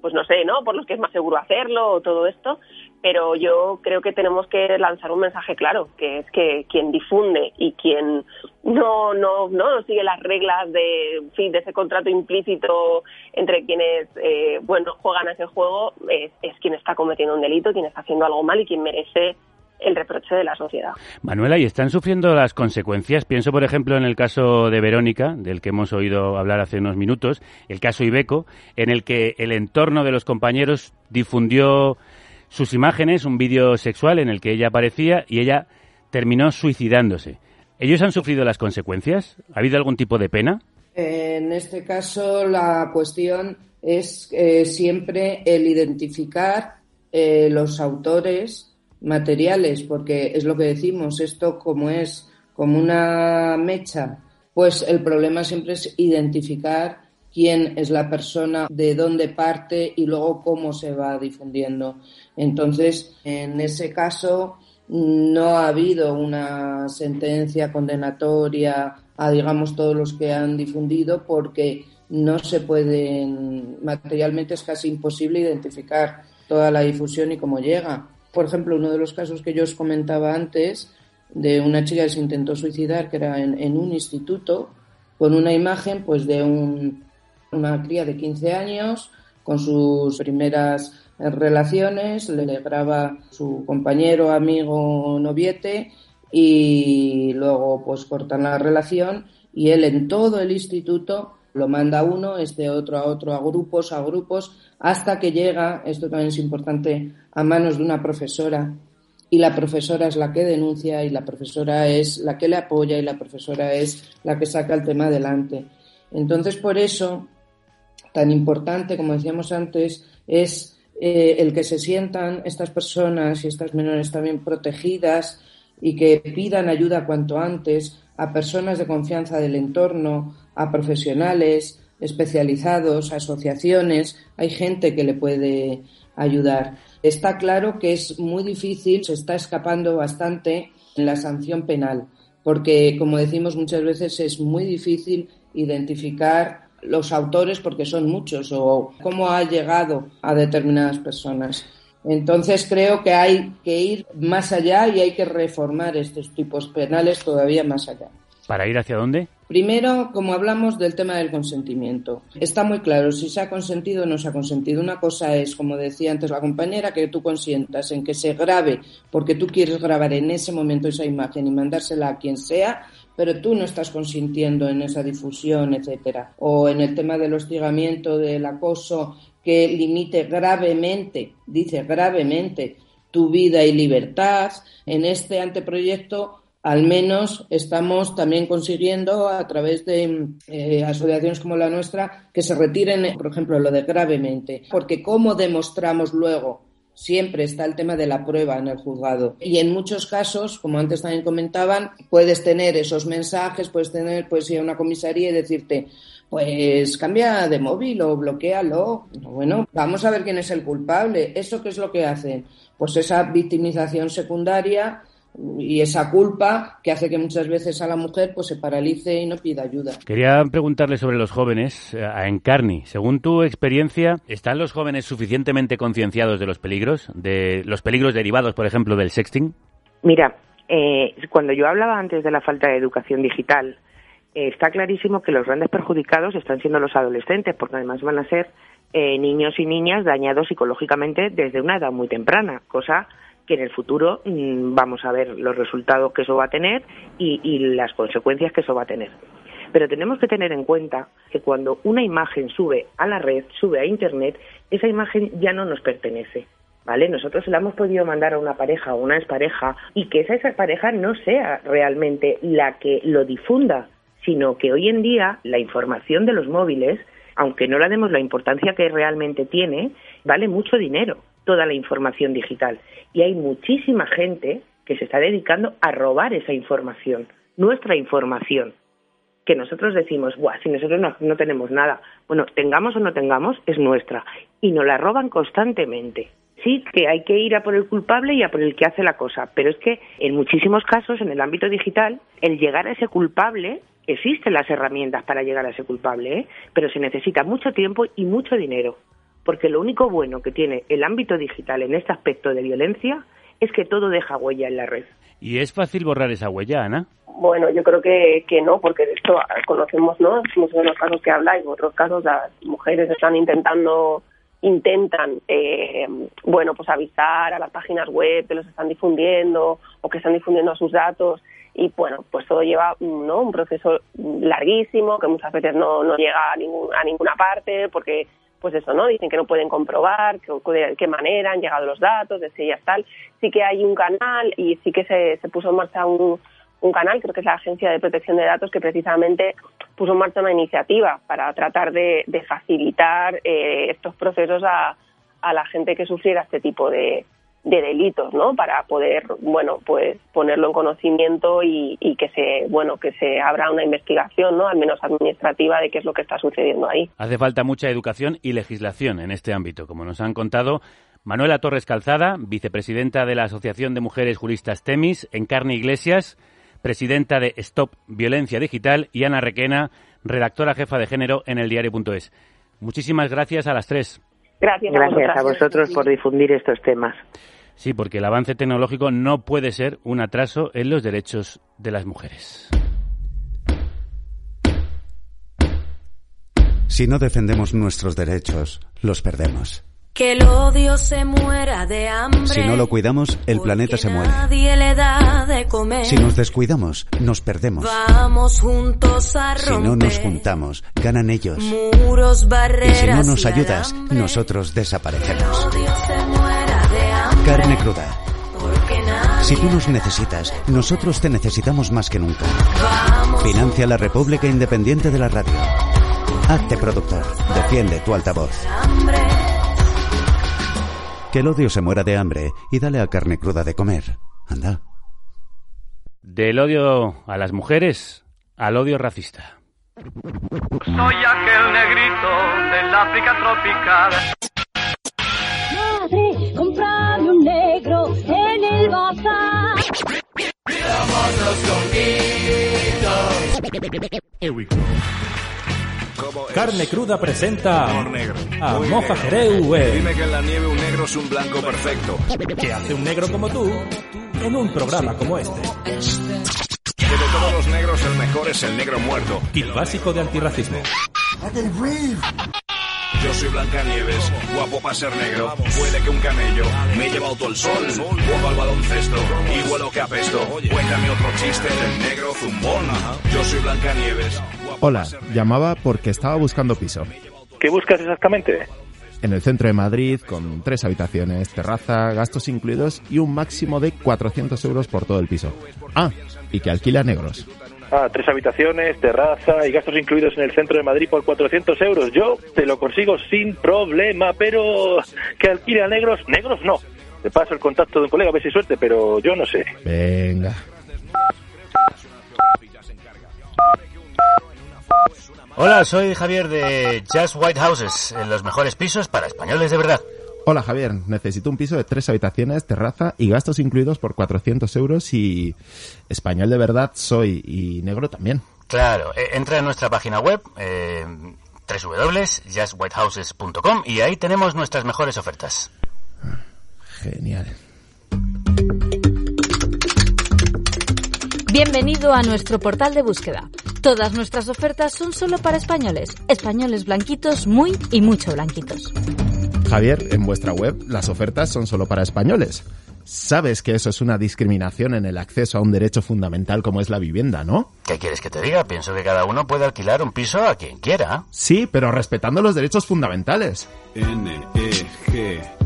Speaker 11: pues no sé, ¿no? Por los que es más seguro hacerlo o todo esto, pero yo creo que tenemos que lanzar un mensaje claro, que es que quien difunde y quien no no no sigue las reglas de fin de ese contrato implícito entre quienes eh, bueno juegan a ese juego es, es quien está cometiendo un delito, quien está haciendo algo mal y quien merece el reproche de la sociedad.
Speaker 2: Manuela, ¿y están sufriendo las consecuencias? Pienso, por ejemplo, en el caso de Verónica, del que hemos oído hablar hace unos minutos, el caso Ibeco, en el que el entorno de los compañeros difundió sus imágenes, un vídeo sexual en el que ella aparecía y ella terminó suicidándose. ¿Ellos han sufrido las consecuencias? ¿Ha habido algún tipo de pena?
Speaker 6: En este caso, la cuestión es eh, siempre el identificar eh, los autores materiales, porque es lo que decimos, esto como es como una mecha, pues el problema siempre es identificar quién es la persona, de dónde parte y luego cómo se va difundiendo. Entonces, en ese caso, no ha habido una sentencia condenatoria a, digamos, todos los que han difundido porque no se pueden, materialmente es casi imposible identificar toda la difusión y cómo llega por ejemplo, uno de los casos que yo os comentaba antes, de una chica que se intentó suicidar, que era en, un instituto, con una imagen pues de un, una cría de 15 años con sus primeras relaciones, le graba su compañero, amigo, noviete y luego pues cortan la relación y él en todo el instituto lo manda uno, este otro a otro, a grupos, a grupos, hasta que llega, esto también es importante, a manos de una profesora y la profesora es la que denuncia y la profesora es la que le apoya y la profesora es la que saca el tema adelante. Entonces, por eso, tan importante, como decíamos antes, es eh, el que se sientan estas personas y estas menores también protegidas y que pidan ayuda cuanto antes a personas de confianza del entorno, a profesionales especializados, a asociaciones. Hay gente que le puede ayudar. Está claro que es muy difícil, se está escapando bastante en la sanción penal, porque, como decimos muchas veces, es muy difícil identificar los autores porque son muchos o cómo ha llegado a determinadas personas. Entonces creo que hay que ir más allá y hay que reformar estos tipos penales todavía más allá.
Speaker 2: ¿Para ir hacia dónde?
Speaker 6: Primero, como hablamos del tema del consentimiento, está muy claro si se ha consentido o no se ha consentido. Una cosa es, como decía antes la compañera, que tú consientas en que se grabe porque tú quieres grabar en ese momento esa imagen y mandársela a quien sea, pero tú no estás consintiendo en esa difusión, etcétera. O en el tema del hostigamiento, del acoso, que limite gravemente, dice gravemente, tu vida y libertad. En este anteproyecto al menos estamos también consiguiendo a través de eh, asociaciones como la nuestra que se retiren, por ejemplo, lo de gravemente, porque cómo demostramos luego siempre está el tema de la prueba en el juzgado. Y en muchos casos, como antes también comentaban, puedes tener esos mensajes, puedes tener, puedes ir a una comisaría y decirte, pues cambia de móvil o bloquealo. Bueno, vamos a ver quién es el culpable. ¿Eso qué es lo que hacen? Pues esa victimización secundaria y esa culpa que hace que muchas veces a la mujer pues se paralice y no pida ayuda.
Speaker 2: Quería preguntarle sobre los jóvenes eh, a Encarni. Según tu experiencia, ¿están los jóvenes suficientemente concienciados de los peligros, de los peligros derivados, por ejemplo, del sexting?
Speaker 9: Mira, eh, cuando yo hablaba antes de la falta de educación digital, eh, está clarísimo que los grandes perjudicados están siendo los adolescentes, porque además van a ser niños y niñas dañados psicológicamente desde una edad muy temprana, cosa que en el futuro mm, vamos a ver los resultados que eso va a tener y, las consecuencias que eso va a tener. Pero tenemos que tener en cuenta que cuando una imagen sube a la red, sube a Internet, esa imagen ya no nos pertenece. ¿Vale? Nosotros la hemos podido mandar a una pareja o una expareja y que esa, esa pareja no sea realmente la que lo difunda, sino que hoy en día la información de los móviles, aunque no la demos la importancia que realmente tiene, vale mucho dinero toda la información digital. Y hay muchísima gente que se está dedicando a robar esa información, nuestra información, que nosotros decimos, Buah, si nosotros no, tenemos nada. Bueno, tengamos o no tengamos, es nuestra. Y nos la roban constantemente. Sí, que hay que ir a por el culpable y a por el que hace la cosa, pero es que en muchísimos casos, en el ámbito digital, el llegar a ese culpable, existen las herramientas para llegar a ese culpable, ¿eh? pero se necesita mucho tiempo y mucho dinero porque lo único bueno que tiene el ámbito digital en este aspecto de violencia es que todo deja huella en la red.
Speaker 2: ¿Y es fácil borrar esa huella, Ana?
Speaker 11: Bueno, yo creo que, que no, porque de hecho conocemos, ¿no? Muchos de los casos que habláis, en otros casos las mujeres están intentando intentan eh, bueno pues avisar a las páginas web que los están difundiendo o que están difundiendo sus datos y bueno pues todo lleva no un proceso larguísimo que muchas veces no, no llega a, ningún, a ninguna parte porque pues eso, ¿no? Dicen que no pueden comprobar de qué manera han llegado los datos, de si tal. Sí que hay un canal y sí que se, se puso en marcha un, un canal, creo que es la Agencia de Protección de Datos, que precisamente puso en marcha una iniciativa para tratar de, de facilitar eh, estos procesos a, a la gente que sufriera este tipo de, de delitos, ¿no? Para poder, bueno, pues ponerlo en conocimiento y, que se, bueno, que se abra una investigación, ¿no? Al menos administrativa de qué es lo que está sucediendo ahí.
Speaker 2: Hace falta mucha educación y legislación en este ámbito, como nos han contado Manuela Torres Calzada, vicepresidenta de la Asociación de Mujeres Juristas Temis, Encarni Iglesias, presidenta de Stop Violencia Digital y Ana Requena, redactora jefa de género en el diario.es. Muchísimas gracias a las tres.
Speaker 9: Gracias, a vosotros por difundir estos temas.
Speaker 2: Sí, porque el avance tecnológico no puede ser un atraso en los derechos de las mujeres.
Speaker 12: Si no defendemos nuestros derechos, los perdemos.
Speaker 13: Que el odio se muera de hambre.
Speaker 12: Si no lo cuidamos, el planeta se muere.
Speaker 13: Nadie le da de comer.
Speaker 12: Si nos descuidamos, nos perdemos.
Speaker 13: Vamos juntos a romper.
Speaker 12: Si no nos juntamos, ganan ellos.
Speaker 13: Muros, barreras.
Speaker 12: Y si no nos ayudas, nosotros desaparecemos.
Speaker 13: El odio se muera de hambre.
Speaker 12: Carne cruda. Si tú nos necesitas, nosotros te necesitamos más que nunca. Financia la República Independiente de la Radio. Hazte productor. Defiende tu altavoz. Que el odio se muera de hambre y dale a carne cruda de comer. Anda.
Speaker 2: Del odio a las mujeres al odio racista.
Speaker 14: Soy aquel negrito del África tropical.
Speaker 15: Madre, comprame un negro en el bazar.
Speaker 7: Carne Cruda presenta
Speaker 16: negro.
Speaker 7: a Moja. Jereu,
Speaker 16: Dime que en la nieve un negro es un blanco perfecto.
Speaker 7: que hace un negro como tú en un programa como este.
Speaker 16: Que de todos los negros el mejor es el negro muerto.
Speaker 7: Kit básico de antirracismo.
Speaker 16: Yo soy Blancanieves, guapo para ser negro. Puede que un camello me he llevado todo el sol. Juego al baloncesto y huelo que apesto. Cuéntame otro chiste del negro zumbón. Yo soy Blancanieves.
Speaker 17: Hola, llamaba porque estaba buscando piso.
Speaker 18: ¿Qué buscas exactamente?
Speaker 17: En el centro de Madrid, con tres habitaciones, terraza, gastos incluidos y un máximo de 400 euros por todo el piso. Ah, y que alquila negros.
Speaker 18: Ah, tres habitaciones, terraza y gastos incluidos en el centro de Madrid por 400 euros. Yo te lo consigo sin problema, pero que alquile a negros, negros no. Te paso el contacto de un colega, a ver si suerte, pero yo no sé.
Speaker 17: Venga.
Speaker 2: Hola, soy Javier de Just White Houses, en los mejores pisos para españoles de verdad.
Speaker 17: Hola Javier, necesito un piso de tres habitaciones, terraza y gastos incluidos por 400 euros y español de verdad soy y negro también.
Speaker 2: Claro, eh, entra en nuestra página web, eh, www.justwhitehouses.com y ahí tenemos nuestras mejores ofertas.
Speaker 17: Genial.
Speaker 10: Bienvenido a nuestro portal de búsqueda. Todas nuestras ofertas son solo para españoles. Españoles blanquitos, muy y mucho blanquitos.
Speaker 17: Javier, en vuestra web las ofertas son solo para españoles. Sabes que eso es una discriminación en el acceso a un derecho fundamental como es la vivienda, ¿no?
Speaker 2: ¿Qué quieres que te diga? Pienso que cada uno puede alquilar un piso a quien quiera.
Speaker 17: Sí, pero respetando los derechos fundamentales.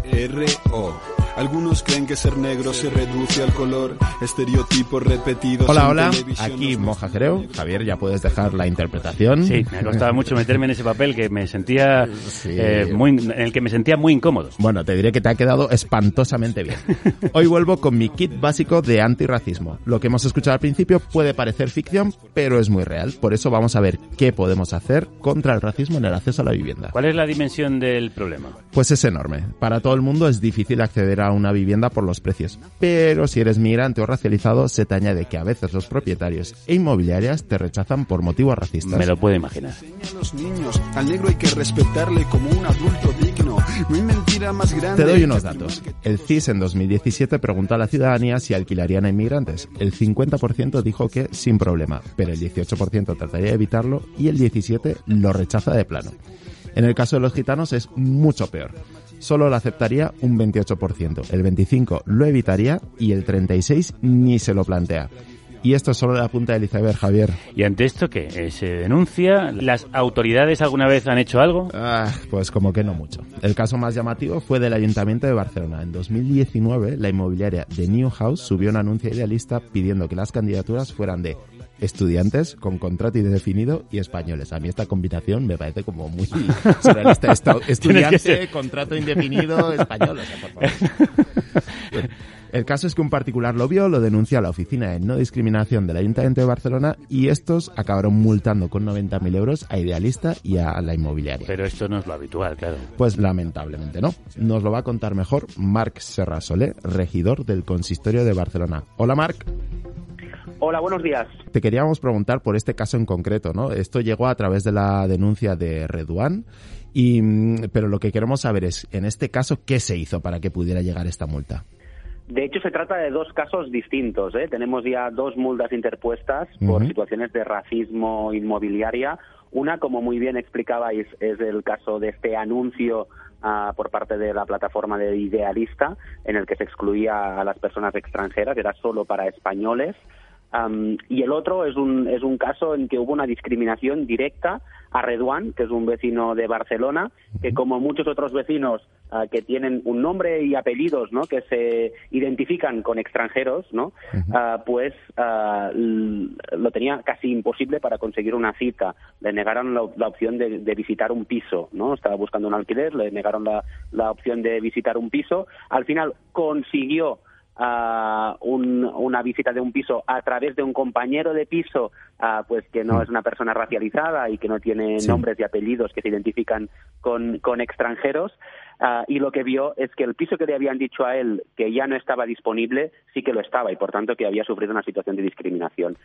Speaker 19: N-E-G-R-O. Algunos creen que ser negro se reduce al color, estereotipos repetidos.
Speaker 17: Hola, hola, aquí Moja Jereu. Javier, ya puedes dejar la interpretación.
Speaker 2: Sí, me ha costado mucho meterme en ese papel que me sentía eh, muy, en el que me sentía muy incómodo.
Speaker 17: Bueno, te diré que te ha quedado espantosamente bien. Hoy vuelvo con mi kit básico de antirracismo. Lo que hemos escuchado al principio puede parecer ficción, pero es muy real. Por eso vamos a ver qué podemos hacer contra el racismo en el acceso a la vivienda.
Speaker 2: ¿Cuál es la dimensión del problema?
Speaker 17: Pues es enorme. Para todo el mundo es difícil acceder a una vivienda por los precios. Pero si eres migrante o racializado, se te añade que a veces los propietarios e inmobiliarias te rechazan por motivos racistas.
Speaker 2: Me lo puedo imaginar.
Speaker 17: Te doy unos datos. El CIS en 2017 preguntó a la ciudadanía si alquilarían a inmigrantes. El 50% dijo que sin problema, pero el 18% trataría de evitarlo y el 17% lo rechaza de plano. En el caso de los gitanos es mucho peor. Solo lo aceptaría un 28%, el 25% lo evitaría y el 36% ni se lo plantea. Y esto es solo la punta del iceberg, Javier.
Speaker 2: ¿Y ante esto qué? Eh, ¿Se denuncia? ¿Las autoridades alguna vez han hecho algo?
Speaker 17: Ah, pues como que no mucho. El caso más llamativo fue del Ayuntamiento de Barcelona. En 2019, la inmobiliaria de New House subió un anuncio idealista pidiendo que las candidaturas fueran de estudiantes con contrato indefinido y españoles. A mí esta combinación me parece como muy surrealista. Estudiante, contrato indefinido, español. o sea, por favor. El caso es que un particular lo vio, lo denunció a la Oficina de No Discriminación del Ayuntamiento de Barcelona y estos acabaron multando con 90.000 euros a Idealista y a la inmobiliaria.
Speaker 2: Pero esto no es lo habitual, claro.
Speaker 17: Pues lamentablemente no. Nos lo va a contar mejor Marc Serrasolé, regidor del Consistorio de Barcelona. Hola Marc.
Speaker 20: Hola, buenos días.
Speaker 17: Te queríamos preguntar por este caso en concreto, ¿no? Esto llegó a través de la denuncia de Reduan, y, mm, pero lo que queremos saber es, en este caso, ¿qué se hizo para que pudiera llegar esta multa?
Speaker 20: De hecho, se trata de dos casos distintos. ¿eh? Tenemos ya dos multas interpuestas por situaciones de racismo inmobiliaria. Una, como muy bien explicabais, es el caso de este anuncio ah, por parte de la plataforma de Idealista, en el que se excluía a las personas extranjeras, era solo para españoles. Am, y el otro es un, es un caso en que hubo una discriminación directa a Reduán, que es un vecino de Barcelona, que como muchos otros vecinos ah, que tienen un nombre y apellidos ¿no? que se identifican con extranjeros, ¿no? Ah, pues ah, lo tenía casi imposible para conseguir una cita. Le negaron la, la opción de, de visitar un piso, ¿no? Estaba buscando un alquiler, le negaron la, la opción de visitar un piso. Al final consiguió ah, un- una visita de un piso a través de un compañero de piso, pues que no es una persona racializada y que no tiene
Speaker 17: Sí.
Speaker 20: nombres y apellidos que se identifican con, con extranjeros. ah, y lo que vio es que el piso que le habían dicho a él que ya no estaba disponible, sí que lo estaba y por tanto que había sufrido una situación de discriminación.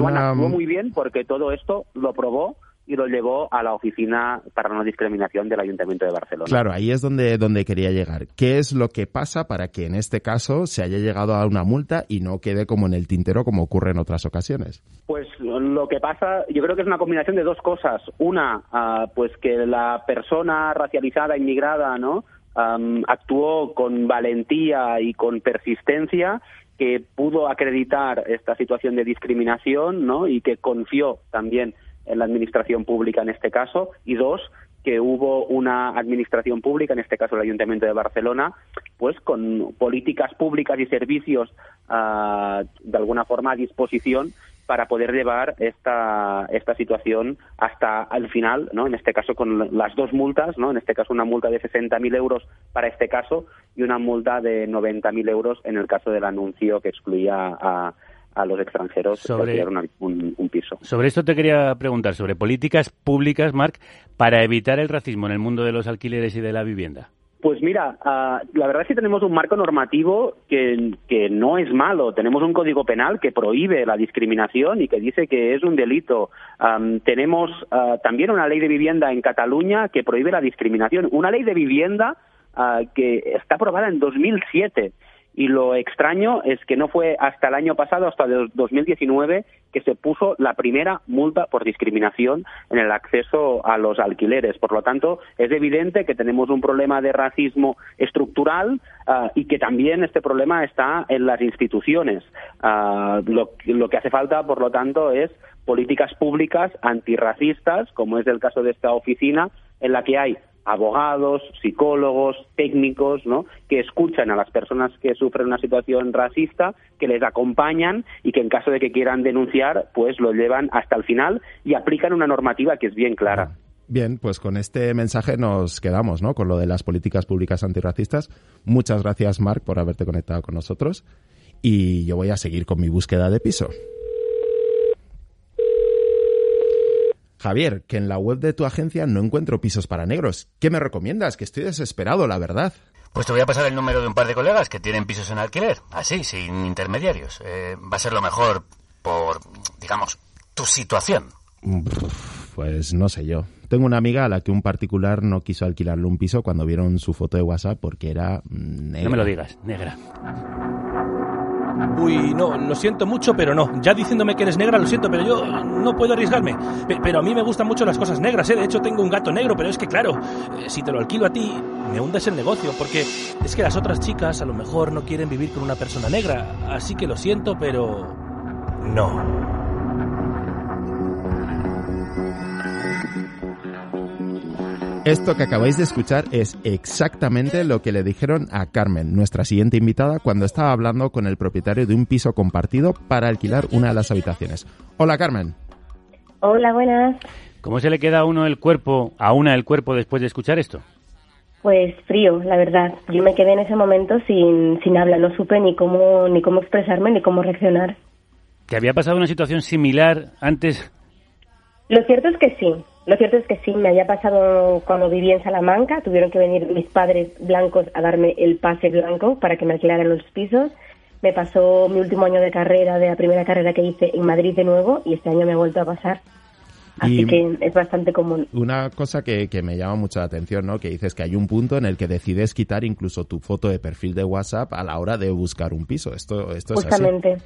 Speaker 17: Una-
Speaker 20: actuó muy bien porque todo esto lo probó y lo llevó a la oficina para no discriminación del Ayuntamiento de Barcelona.
Speaker 17: Claro, ahí es donde, donde quería llegar. ¿Qué es lo que pasa para que en este caso se haya llegado a una multa y no quede como en el tintero como ocurre en otras ocasiones?
Speaker 20: Pues lo que pasa, yo creo que es una combinación de dos cosas. Una, ah, pues que la persona racializada, inmigrada, ¿no? Am, actuó con valentía y con persistencia que pudo acreditar esta situación de discriminación, ¿no? Y que confió también en la administración pública en este caso. Y dos, que hubo una administración pública, en este caso el Ayuntamiento de Barcelona, pues con políticas públicas y servicios ah, de alguna forma a disposición para poder llevar esta, esta situación hasta el final, ¿no? En este caso con las dos multas, ¿no? En este caso una multa de 60.000 euros para este caso y una multa de 90.000 euros en el caso del anuncio que excluía a, a los extranjeros
Speaker 2: Sobre-
Speaker 20: una- un, un piso.
Speaker 2: Sobre esto te quería preguntar, sobre políticas públicas, Marc, para evitar el racismo en el mundo de los alquileres y de la vivienda.
Speaker 20: Pues mira, ah, la verdad es que tenemos un marco normativo que, que no es malo. Tenemos un código penal que prohíbe la discriminación y que dice que es un delito. Am, tenemos ah, también una ley de vivienda en Cataluña que prohíbe la discriminación. Una ley de vivienda ah, que está aprobada en 2007. Y lo extraño es que no fue hasta el año pasado, hasta el 2019, que se puso la primera multa por discriminación en el acceso a los alquileres. Por lo tanto, es evidente que tenemos un problema de racismo estructural ah, y que también este problema está en las instituciones. Ah, lo, lo que hace falta, por lo tanto, es políticas públicas antirracistas, como es el caso de esta oficina, en la que hay abogados, psicólogos, técnicos, ¿no? que escuchan a las personas que sufren una situación racista, que les acompañan y que en caso de que quieran denunciar, pues lo llevan hasta el final y aplican una normativa que es bien clara.
Speaker 17: Bien, pues con este mensaje nos quedamos, ¿no? Con lo de las políticas públicas antirracistas. Muchas gracias, Marc, por haberte conectado con nosotros. Y yo voy a seguir con mi búsqueda de piso. Javier, que en la web de tu agencia no encuentro pisos para negros. ¿Qué me recomiendas? Que estoy desesperado, la verdad.
Speaker 2: Pues te voy a pasar el número de un par de colegas que tienen pisos en alquiler, así, sin intermediarios. Eh, va a ser lo mejor por, digamos, tu situación.
Speaker 17: Pues no sé yo. Tengo una amiga a la que un particular no quiso alquilarle un piso cuando vieron su foto de WhatsApp porque era mm, negra.
Speaker 2: No me lo digas, negra.
Speaker 7: Uy, no, lo siento mucho, pero no. Ya diciéndome que eres negra, lo siento, pero yo no puedo arriesgarme. Pe- pero a mí me gustan mucho las cosas negras, ¿eh? De hecho, tengo un gato negro, pero es que, claro, eh, si te lo alquilo a ti, me hundes el negocio, porque es que las otras chicas a lo mejor no quieren vivir con una persona negra. Así que lo siento, pero... No.
Speaker 17: Esto que acabáis de escuchar es exactamente lo que le dijeron a Carmen, nuestra siguiente invitada, cuando estaba hablando con el propietario de un piso compartido para alquilar una de las habitaciones. Hola Carmen.
Speaker 21: Hola, buenas.
Speaker 2: ¿Cómo se le queda a uno el cuerpo, a una el cuerpo después de escuchar esto?
Speaker 21: Pues frío, la verdad. Yo me quedé en ese momento sin, sin habla, no supe ni cómo, ni cómo expresarme ni cómo reaccionar.
Speaker 2: ¿Te había pasado una situación similar antes?
Speaker 21: Lo cierto es que sí, lo cierto es que sí, me había pasado cuando vivía en Salamanca, tuvieron que venir mis padres blancos a darme el pase blanco para que me alquilaran los pisos. Me pasó mi último año de carrera, de la primera carrera que hice en Madrid de nuevo, y este año me ha vuelto a pasar. Así
Speaker 17: Y-
Speaker 21: que es bastante común.
Speaker 17: Una cosa que, que me llama mucho la atención, ¿no? Que dices que hay un punto en el que decides quitar incluso tu foto de perfil de WhatsApp a la hora de buscar un piso. Esto, esto es así.
Speaker 21: Justamente.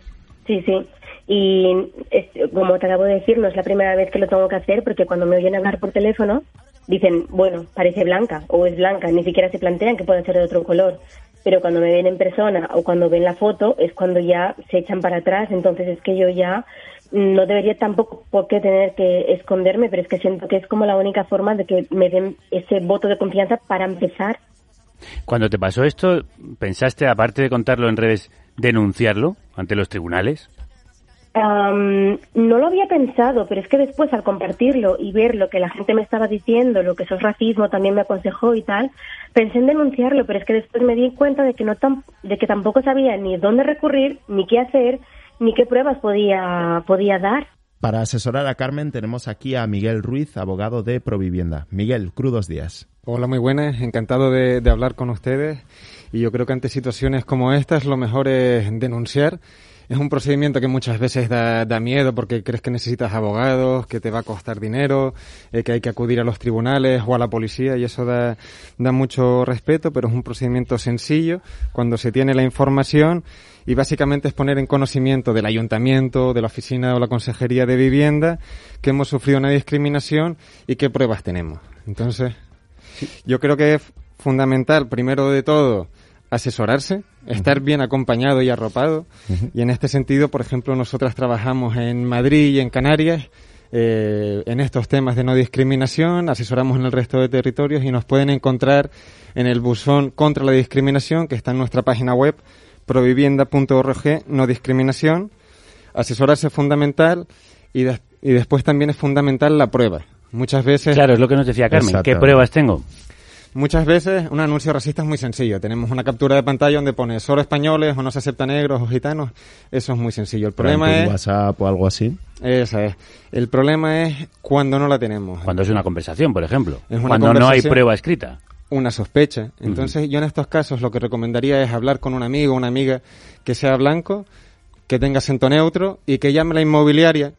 Speaker 21: Sí, sí. Y es- como te acabo de decir, no es la primera vez que lo tengo que hacer porque cuando me oyen hablar por teléfono dicen, bueno, parece blanca o es blanca, ni siquiera se plantean que puede ser de otro color. Pero cuando me ven en persona o cuando ven la foto es cuando ya se echan para atrás. Entonces es que yo ya no debería tampoco por qué tener que esconderme, pero es que siento que es como la única forma de que me den ese voto de confianza para empezar.
Speaker 2: Cuando te pasó esto, ¿pensaste, aparte de contarlo en redes, denunciarlo ante los tribunales?
Speaker 21: Am, no lo había pensado, pero es que después al compartirlo y ver lo que la gente me estaba diciendo, lo que eso es racismo, también me aconsejó y tal, pensé en denunciarlo, pero es que después me di cuenta de que no tam- de que tampoco sabía ni dónde recurrir, ni qué hacer, ni qué pruebas podía podía dar.
Speaker 17: Para asesorar a Carmen tenemos aquí a Miguel Ruiz, abogado de Provivienda. Miguel, crudos días.
Speaker 22: Hola, muy buenas. Encantado de, de hablar con ustedes. Y yo creo que ante situaciones como estas lo mejor es denunciar. Es un procedimiento que muchas veces da, da miedo porque crees que necesitas abogados, que te va a costar dinero, eh, que hay que acudir a los tribunales o a la policía y eso da, da mucho respeto, pero es un procedimiento sencillo cuando se tiene la información y básicamente es poner en conocimiento del ayuntamiento, de la oficina o la consejería de vivienda que hemos sufrido una discriminación y qué pruebas tenemos. Entonces, yo creo que es fundamental, primero de todo, asesorarse, estar bien acompañado y arropado. Y en este sentido, por ejemplo, nosotras trabajamos en Madrid y en Canarias eh, en estos temas de no discriminación, asesoramos en el resto de territorios y nos pueden encontrar en el buzón contra la discriminación que está en nuestra página web provivienda.org, no discriminación. Asesorarse es fundamental y, y después también es fundamental la prueba. Muchas veces...
Speaker 2: Claro, es lo que nos decía Carmen. ¿Qué pruebas tengo?
Speaker 22: Muchas veces un anuncio racista es muy sencillo. Tenemos una captura de pantalla donde pone solo españoles o no se aceptan negros o gitanos. Eso es muy sencillo. El problema es...
Speaker 17: WhatsApp o algo así.
Speaker 22: Esa es. El problema es cuando no la tenemos.
Speaker 2: Cuando es una conversación, por ejemplo.
Speaker 22: Es una
Speaker 2: Cuando no hay prueba escrita.
Speaker 22: Una sospecha. Entonces yo en estos casos lo que recomendaría es hablar con un amigo o una amiga que sea blanco, que tenga acento neutro y que llame a la inmobiliaria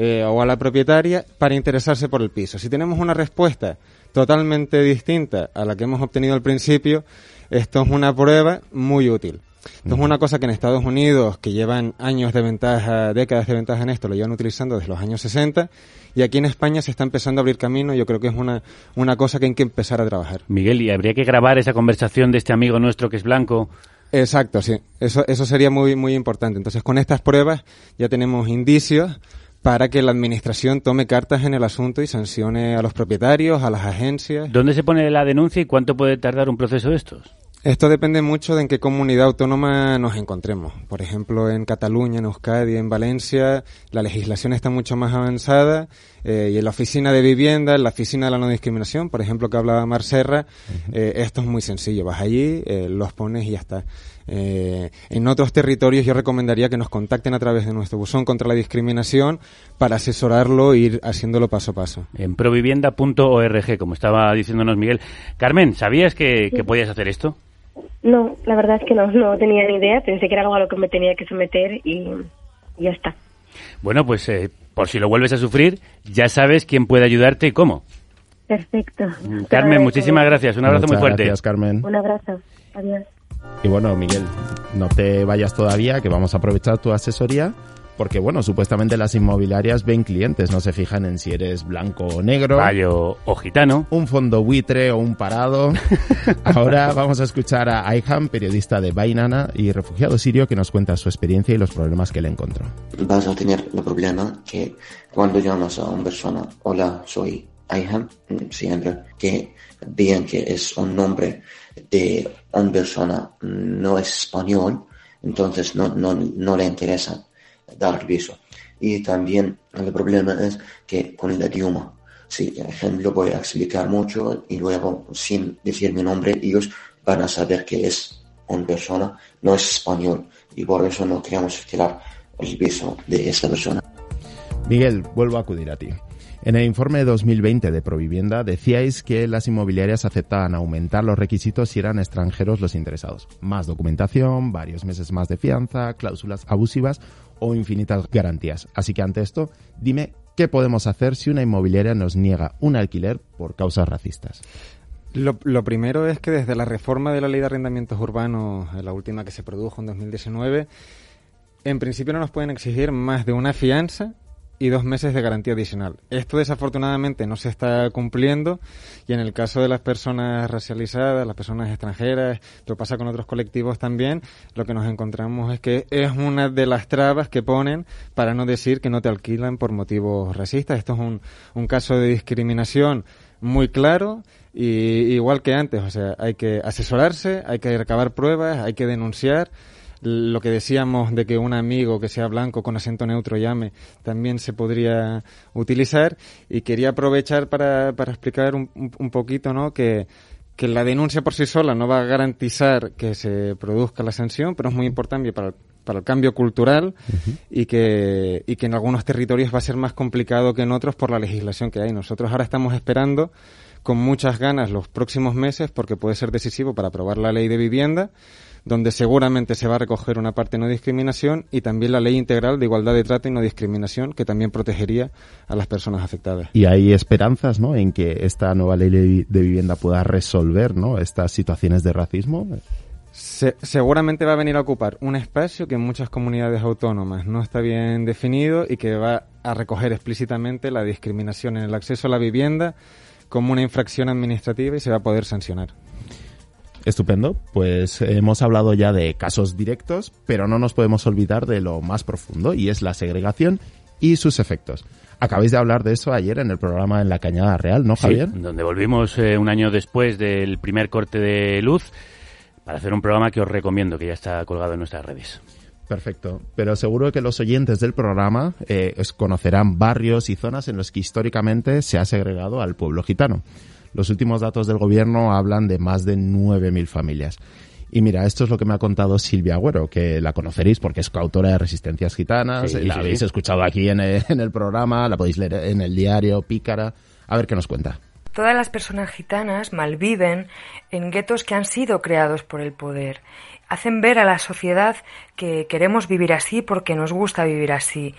Speaker 22: eh, o a la propietaria para interesarse por el piso. Si tenemos una respuesta totalmente distinta a la que hemos obtenido al principio, esto es una prueba muy útil. Esto es una cosa que en Estados Unidos, que llevan años de ventaja, décadas de ventaja en esto, lo llevan utilizando desde los años 60, y aquí en España se está empezando a abrir camino, yo creo que es una, una cosa que hay que empezar a trabajar.
Speaker 2: Miguel, ¿y habría que grabar esa conversación de este amigo nuestro que es blanco?
Speaker 22: Exacto, sí. Eso, eso sería muy, muy importante. Entonces, con estas pruebas ya tenemos indicios para que la administración tome cartas en el asunto y sancione a los propietarios, a las agencias.
Speaker 2: ¿Dónde se pone la denuncia y cuánto puede tardar un proceso de estos?
Speaker 22: Esto depende mucho de en qué comunidad autónoma nos encontremos. Por ejemplo, en Cataluña, en Euskadi, en Valencia, la legislación está mucho más avanzada eh, y en la oficina de vivienda, en la oficina de la no discriminación, por ejemplo, que hablaba Mar Serra, eh, esto es muy sencillo. Vas allí, eh, los pones y ya está. Eh, en otros territorios yo recomendaría que nos contacten a través de nuestro buzón contra la discriminación para asesorarlo e ir haciéndolo paso a paso.
Speaker 2: En provivienda.org, como estaba diciéndonos Miguel. Carmen, ¿sabías que, que podías hacer esto?
Speaker 21: No, la verdad es que no, no tenía ni idea, pensé que era algo a lo que me tenía que someter y y ya está.
Speaker 2: Bueno, pues eh, por si lo vuelves a sufrir, ya sabes quién puede ayudarte y cómo.
Speaker 21: Perfecto.
Speaker 2: Carmen, muchísimas gracias. Un abrazo muy fuerte.
Speaker 17: Gracias, Carmen.
Speaker 21: Un abrazo. Adiós.
Speaker 17: Y bueno, Miguel, no te vayas todavía, que vamos a aprovechar tu asesoría, porque bueno, supuestamente las inmobiliarias ven clientes, no se fijan en si eres blanco o negro.
Speaker 2: Bayo o gitano.
Speaker 17: Un fondo buitre o un parado. Ahora vamos a escuchar a Ayham, periodista de Bainana y refugiado sirio, que nos cuenta su experiencia y los problemas que le encontró.
Speaker 23: vas a tener el problema que cuando llamas a una persona, hola, soy Ayham, mm, siempre que vean que es un nombre de mm, no es español, entonces no, no, no le interesa dar el piso. Y también el problema es que con el idioma, si ejemplo voy a explicar mucho y luego sin decir mi nombre, ellos van a saber que es una persona no es español y por eso no queremos alquilar el piso de esta persona.
Speaker 17: Miguel, vuelvo a acudir a ti. En el informe de 2020 de Provivienda decíais que las inmobiliarias aceptaban aumentar los requisitos si eran extranjeros los interesados. Más documentación, varios meses más de fianza, cláusulas abusivas o infinitas garantías. Así que ante esto, dime qué podemos hacer si una inmobiliaria nos niega un alquiler por causas racistas.
Speaker 22: Lo, lo primero es que desde la reforma de la ley de arrendamientos urbanos, eh, la última que se produjo en 2019, en principio no nos pueden exigir más de una fianza y dos meses de garantía adicional. Esto desafortunadamente no se está cumpliendo y en el caso de las personas racializadas, las personas extranjeras, lo pasa con otros colectivos también, lo que nos encontramos es que es una de las trabas que ponen para no decir que no te alquilan por motivos racistas. Esto es un, un caso de discriminación muy claro y igual que antes, o sea, hay que asesorarse, hay que recabar pruebas, hay que denunciar lo que decíamos de que un amigo que sea blanco con acento neutro llame también se podría utilizar y quería aprovechar para, para explicar un, un- poquito ¿no? que, que la denuncia por sí sola no va a garantizar que se produzca la sanción, pero es muy importante para el, para el cambio cultural y, que, y que en algunos territorios va a ser más complicado que en otros por la legislación que hay. Nosotros ahora estamos esperando con muchas ganas los próximos meses porque puede ser decisivo para aprobar la ley de vivienda donde seguramente se va a recoger una parte de no discriminación y también la ley integral de igualdad de trato y no discriminación que también protegería a las personas afectadas.
Speaker 17: Y hay esperanzas, ¿no? En que esta nueva ley de, vi- de vivienda pueda resolver, ¿no? Estas situaciones de racismo.
Speaker 22: Se- seguramente va a venir a ocupar un espacio que en muchas comunidades autónomas no está bien definido y que va a recoger explícitamente la discriminación en el acceso a la vivienda como una infracción administrativa y se va a poder sancionar.
Speaker 17: Estupendo. Pues hemos hablado ya de casos directos, pero no nos podemos olvidar de lo más profundo y es la segregación y sus efectos. Acabáis de hablar de eso ayer en el programa en la Cañada Real, ¿no, Javier?
Speaker 2: Sí, donde volvimos eh, un año después del primer corte de luz para hacer un programa que os recomiendo, que ya está colgado en nuestras redes.
Speaker 17: Perfecto. Pero seguro que los oyentes del programa eh, conocerán barrios y zonas en los que históricamente se ha segregado al pueblo gitano. Los últimos datos del gobierno hablan de más de 9.000 familias. Y mira, esto es lo que me ha contado Silvia Agüero, que la conoceréis porque es coautora de Resistencias Gitanas,
Speaker 2: Sí,
Speaker 17: la
Speaker 2: sí,
Speaker 17: habéis
Speaker 2: sí.
Speaker 17: escuchado aquí en el, en el programa, la podéis leer en el diario Pícara. A ver qué nos cuenta.
Speaker 24: Todas las personas gitanas malviven en guetos que han sido creados por el poder. Hacen ver a la sociedad que queremos vivir así porque nos gusta vivir así,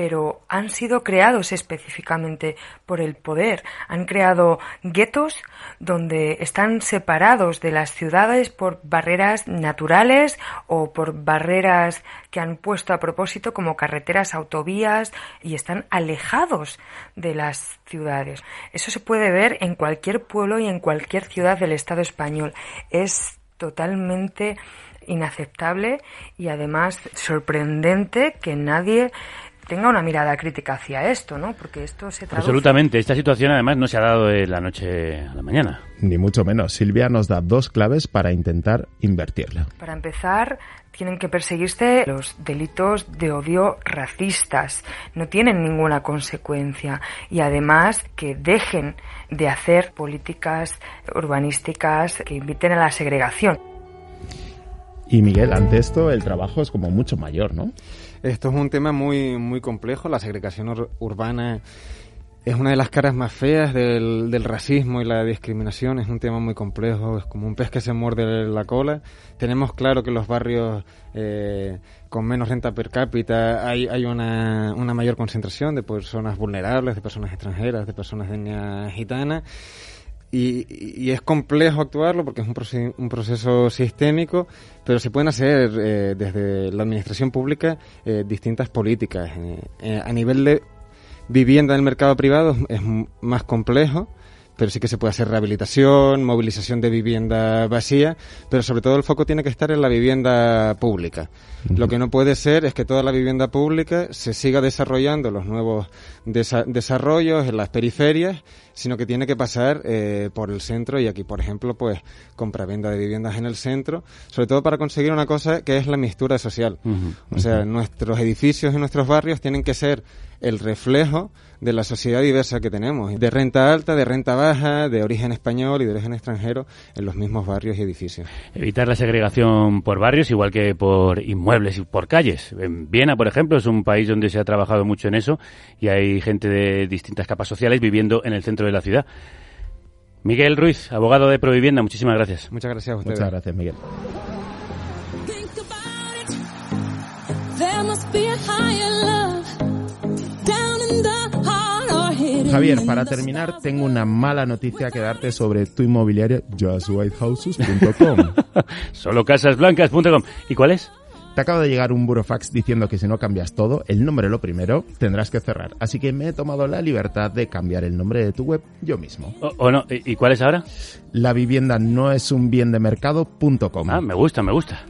Speaker 24: pero han sido creados específicamente por el poder. Han creado guetos donde están separados de las ciudades por barreras naturales o por barreras que han puesto a propósito como carreteras, autovías y están alejados de las ciudades. Eso se puede ver en cualquier pueblo y en cualquier ciudad del Estado español. Es totalmente inaceptable y además sorprendente que nadie tenga una mirada crítica hacia esto, ¿no? Porque esto se traduce
Speaker 2: Absolutamente. Esta situación además no se ha dado de la noche a la mañana.
Speaker 17: Ni mucho menos. Silvia nos da dos claves para intentar invertirla.
Speaker 24: Para empezar, tienen que perseguirse los delitos de odio racistas. No tienen ninguna consecuencia. Y además que dejen de hacer políticas urbanísticas que inviten a la segregación.
Speaker 17: Y Miguel, ante esto el trabajo es como mucho mayor, ¿no?
Speaker 22: Esto es un tema muy, muy complejo. La segregación ur- urbana es una de las caras más feas del, del racismo y la discriminación. Es un tema muy complejo. Es como un pez que se muerde la cola. Tenemos claro que los barrios eh, con menos renta per cápita hay, hay una, una mayor concentración de personas vulnerables, de personas extranjeras, de personas de etnia gitana. Y, y es complejo actuarlo porque es un, proce- un proceso sistémico, pero se pueden hacer eh, desde la administración pública eh, distintas políticas. Eh, eh, a nivel de vivienda en el mercado privado es más complejo, pero sí que se puede hacer rehabilitación, movilización de vivienda vacía, pero sobre todo el foco tiene que estar en la vivienda pública. Lo que no puede ser es que toda la vivienda pública se siga desarrollando los nuevos desa- desarrollos en las periferias, sino que tiene que pasar eh, por el centro y aquí, por ejemplo, pues compraventa de viviendas en el centro, sobre todo para conseguir una cosa que es la mistura social. O sea, nuestros edificios y nuestros barrios tienen que ser el reflejo de la sociedad diversa que tenemos, de renta alta, de renta baja, de origen español y de origen extranjero en los mismos barrios y edificios.
Speaker 2: Evitar la segregación por barrios, igual que por inmuebles y por calles. En Viena, por ejemplo, es un país donde se ha trabajado mucho en eso y hay gente de distintas capas sociales viviendo en el centro de la ciudad. Miguel Ruiz, abogado de Provivienda, muchísimas gracias.
Speaker 22: Muchas gracias a ustedes.
Speaker 17: Muchas gracias, Miguel. Javier, para terminar, tengo una mala noticia que darte sobre tu inmobiliaria justwhitehouses.com.
Speaker 2: Solo casasblancas.com. ¿Y cuál es?
Speaker 17: Te acaba de llegar un burofax diciendo que si no cambias todo, el nombre lo primero, tendrás que cerrar. Así que me he tomado la libertad de cambiar el nombre de tu web yo mismo.
Speaker 2: ¿O, o no? ¿Y, y cuál es ahora?
Speaker 17: La vivienda no es un bien de mercado.com.
Speaker 2: Ah, me gusta, me gusta.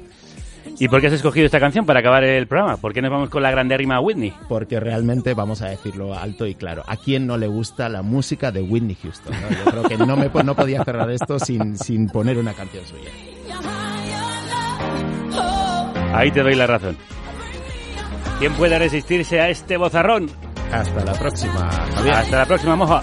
Speaker 2: ¿Y por qué has escogido esta canción para acabar el programa? ¿Por qué nos vamos con la grandérrima Whitney?
Speaker 17: Porque realmente, vamos a decirlo alto y claro, ¿a quién no le gusta la música de Whitney Houston? no? Yo creo que no, me, no podía cerrar esto sin, sin poner una canción suya.
Speaker 2: Ahí te doy la razón. ¿Quién puede resistirse a este bozarrón?
Speaker 17: Hasta la próxima, Javier.
Speaker 2: Hasta la próxima, moja.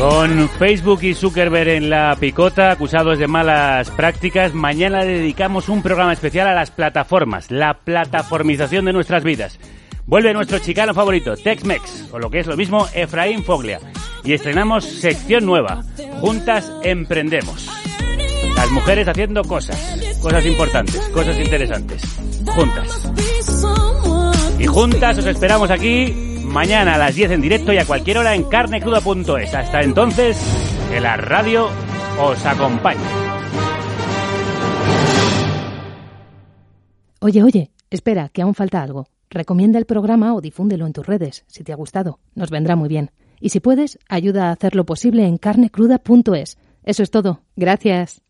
Speaker 2: Con Facebook y Zuckerberg en la picota, acusados de malas prácticas, mañana dedicamos un programa especial a las plataformas, la plataformización de nuestras vidas. Vuelve nuestro chicano favorito, Tex-Mex, o lo que es lo mismo, Efraín Foglia. Y estrenamos sección nueva, Juntas Emprendemos. Las mujeres haciendo cosas, cosas importantes, cosas interesantes. Juntas. Y juntas os esperamos aquí mañana a las 10 en directo y a cualquier hora en carnecruda.es. Hasta entonces, que la radio os acompañe.
Speaker 3: Oye, oye, espera, que aún falta algo. Recomienda el programa o difúndelo en tus redes, si te ha gustado. Nos vendrá muy bien. Y si puedes, ayuda a hacerlo posible en carnecruda.es. Eso es todo. Gracias.